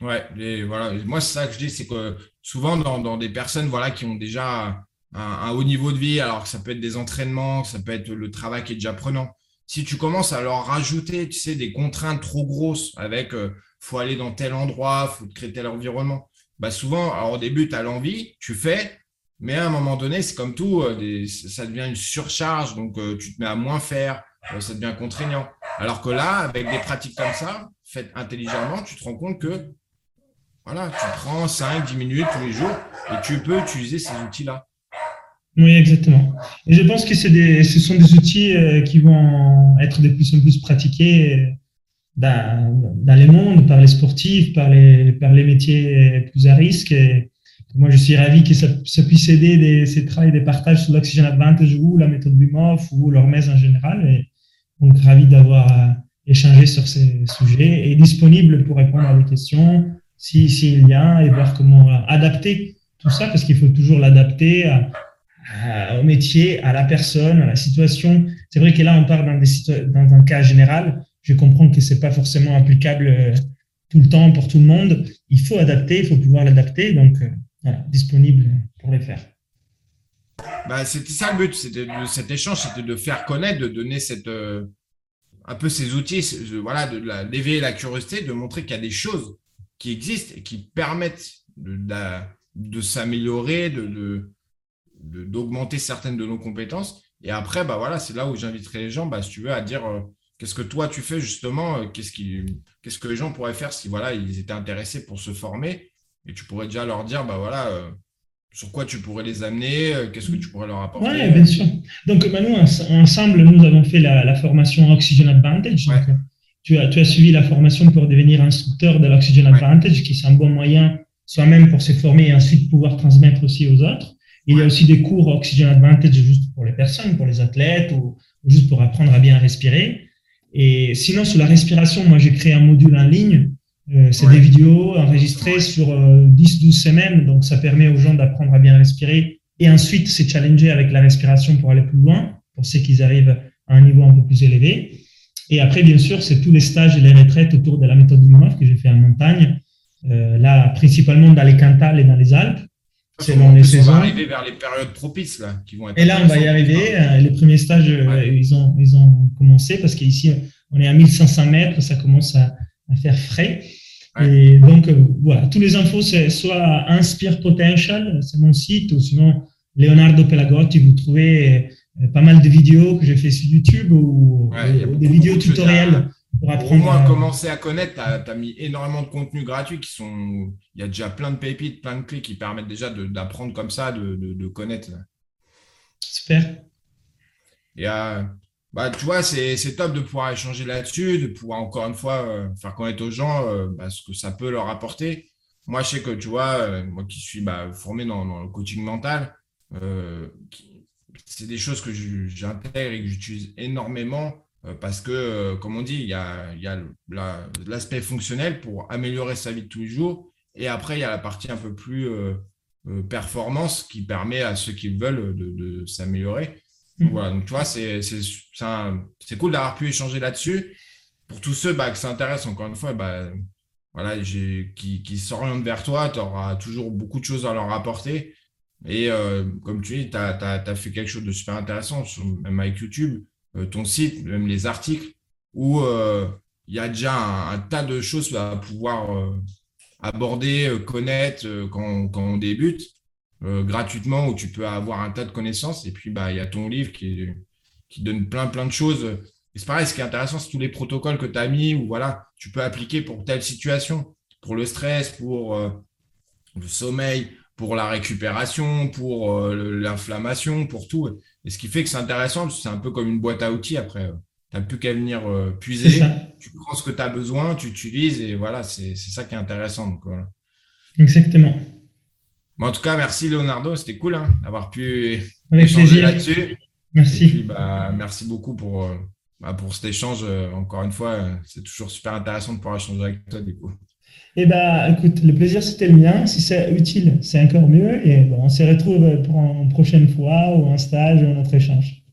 [SPEAKER 1] Ouais, et voilà. Moi, c'est ça que je dis, c'est que souvent dans, des personnes voilà, qui ont déjà un, haut niveau de vie, alors que ça peut être des entraînements, ça peut être le travail qui est déjà prenant. Si tu commences à leur rajouter, tu sais, des contraintes trop grosses avec euh, faut aller dans tel endroit, faut créer tel environnement, bah souvent, alors au début, tu as l'envie, tu fais, mais à un moment donné, c'est comme tout, euh, ça devient une surcharge, donc euh, tu te mets à moins faire, ça devient contraignant. Alors que là, avec des pratiques comme ça, faites intelligemment, tu te rends compte que voilà, tu prends 5, 10 minutes tous les jours et tu peux utiliser ces outils-là.
[SPEAKER 2] Oui, exactement. Et je pense que des, ce sont des outils euh, qui vont être de plus en plus pratiqués euh, dans, les mondes, par les sportifs, par les, par les métiers plus à risque. Moi, je suis ravi que ça, puisse aider des, ces travaux des partages sur l'Oxygen Advantage ou la méthode BIMOF ou l'Hormèse en général. Donc, ravi d'avoir euh, échangé sur ces sujets et disponible pour répondre à vos questions s'il si, y a et voir comment adapter tout ça parce qu'il faut toujours l'adapter au métier, à la personne, à la situation. C'est vrai que là, on parle dans, un cas général. Je comprends que c'est pas forcément applicable euh, tout le temps pour tout le monde. Il faut adapter, il faut pouvoir l'adapter. Donc, euh, voilà, disponible pour les faire.
[SPEAKER 1] Bah, c'était ça le but c'était de cet échange, c'était de faire connaître, de donner cette, euh, un peu ces outils, voilà, d'éveiller la, la curiosité, de montrer qu'il y a des choses qui existent et qui permettent de, de, de s'améliorer, de, d'augmenter certaines de nos compétences. Et après, bah voilà, c'est là où j'inviterai les gens, bah, si tu veux, à dire euh, qu'est-ce que toi tu fais justement, euh, qu'est-ce, qu'est-ce que les gens pourraient faire si voilà, ils étaient intéressés pour se former. Et tu pourrais déjà leur dire, bah voilà, euh, sur quoi tu pourrais les amener, qu'est-ce que tu pourrais leur apporter.
[SPEAKER 2] Oui, bien sûr. Donc, maintenant, ensemble, nous avons fait la, formation Oxygen Advantage. Tu, as, tu as suivi la formation pour devenir instructeur de l'Oxygen Advantage, qui est un bon moyen, soi-même pour se former et ensuite pouvoir transmettre aussi aux autres. Il y a aussi des cours Oxygen Advantage juste pour les personnes, pour les athlètes ou, juste pour apprendre à bien respirer. Et sinon, sur la respiration, moi, j'ai créé un module en ligne. Euh, c'est des vidéos enregistrées sur 10-12 euh, semaines. Donc, ça permet aux gens d'apprendre à bien respirer et ensuite se challenger avec la respiration pour aller plus loin, pour ceux qui arrivent à un niveau un peu plus élevé. Et après, bien sûr, c'est tous les stages et les retraites autour de la méthode du que j'ai fait en montagne, euh, là, principalement dans les Cantales et dans les Alpes
[SPEAKER 1] selon les saisons. On va arriver vers les périodes propices là, qui vont être.
[SPEAKER 2] Et là, on va y arriver. Euh, les premiers stages, euh, ils, ont, ils ont commencé parce qu'ici, on est à 1500 mètres, ça commence à, à faire frais. Et donc, euh, voilà, tous les infos, c'est soit Inspire Potential, c'est mon site, ou sinon Leonardo Pelagotti, vous trouvez pas mal de vidéos que j'ai fait sur YouTube ou, des vidéos tutoriels
[SPEAKER 1] pour apprendre. Au moins, à... commencer à connaître, tu as, mis énormément de contenus gratuits qui sont. Il y a déjà plein de pépites, plein de clés qui permettent déjà d'apprendre comme ça, de, de, connaître.
[SPEAKER 2] Super.
[SPEAKER 1] Et euh, bah, tu vois, c'est top de pouvoir échanger là-dessus, de pouvoir encore une fois euh, faire connaître aux gens euh, bah, ce que ça peut leur apporter. Moi, je sais que, tu vois, moi qui suis bah, formé dans, dans, le coaching mental, c'est des choses que j'intègre et que j'utilise énormément euh, parce que, euh, comme on dit, il y a, l'aspect fonctionnel pour améliorer sa vie de tous les jours. Et après, il y a la partie un peu plus euh, performance qui permet à ceux qui veulent de, s'améliorer. Mmh. Voilà, donc tu vois, c'est cool d'avoir pu échanger là-dessus. Pour tous ceux bah, que ça intéresse, encore une fois, bah, voilà, qui, qui s'orientent vers toi, tu auras toujours beaucoup de choses à leur apporter. Et comme tu dis, tu as, fait quelque chose de super intéressant, sur, même avec YouTube. Euh, ton site, même les articles, où euh, il y a déjà un, tas de choses à pouvoir euh, aborder, connaître quand, on débute. gratuitement où tu peux avoir un tas de connaissances. Et puis, bah, il y a ton livre qui, qui donne plein, plein de choses. Et c'est pareil, ce qui est intéressant, c'est tous les protocoles que tu as mis ou voilà, tu peux appliquer pour telle situation, pour le stress, pour le sommeil, pour la récupération, pour l'inflammation, pour tout. Et ce qui fait que c'est intéressant, c'est un peu comme une boîte à outils après. Tu n'as plus qu'à venir euh, puiser, tu prends ce que tu as besoin, tu utilises et voilà, c'est ça qui est intéressant.
[SPEAKER 2] Exactement.
[SPEAKER 1] en tout cas, merci Leonardo, c'était cool hein, d'avoir pu échanger là-dessus.
[SPEAKER 2] Merci.
[SPEAKER 1] bah, merci beaucoup pour, euh, bah, pour cet échange. Euh, encore une fois, c'est toujours super intéressant de pouvoir échanger avec toi du coup.
[SPEAKER 2] Eh bien, écoute, le plaisir c'était le mien. Si c'est utile, c'est encore mieux. Et bon, on se retrouve pour une prochaine fois ou un stage ou un autre échange.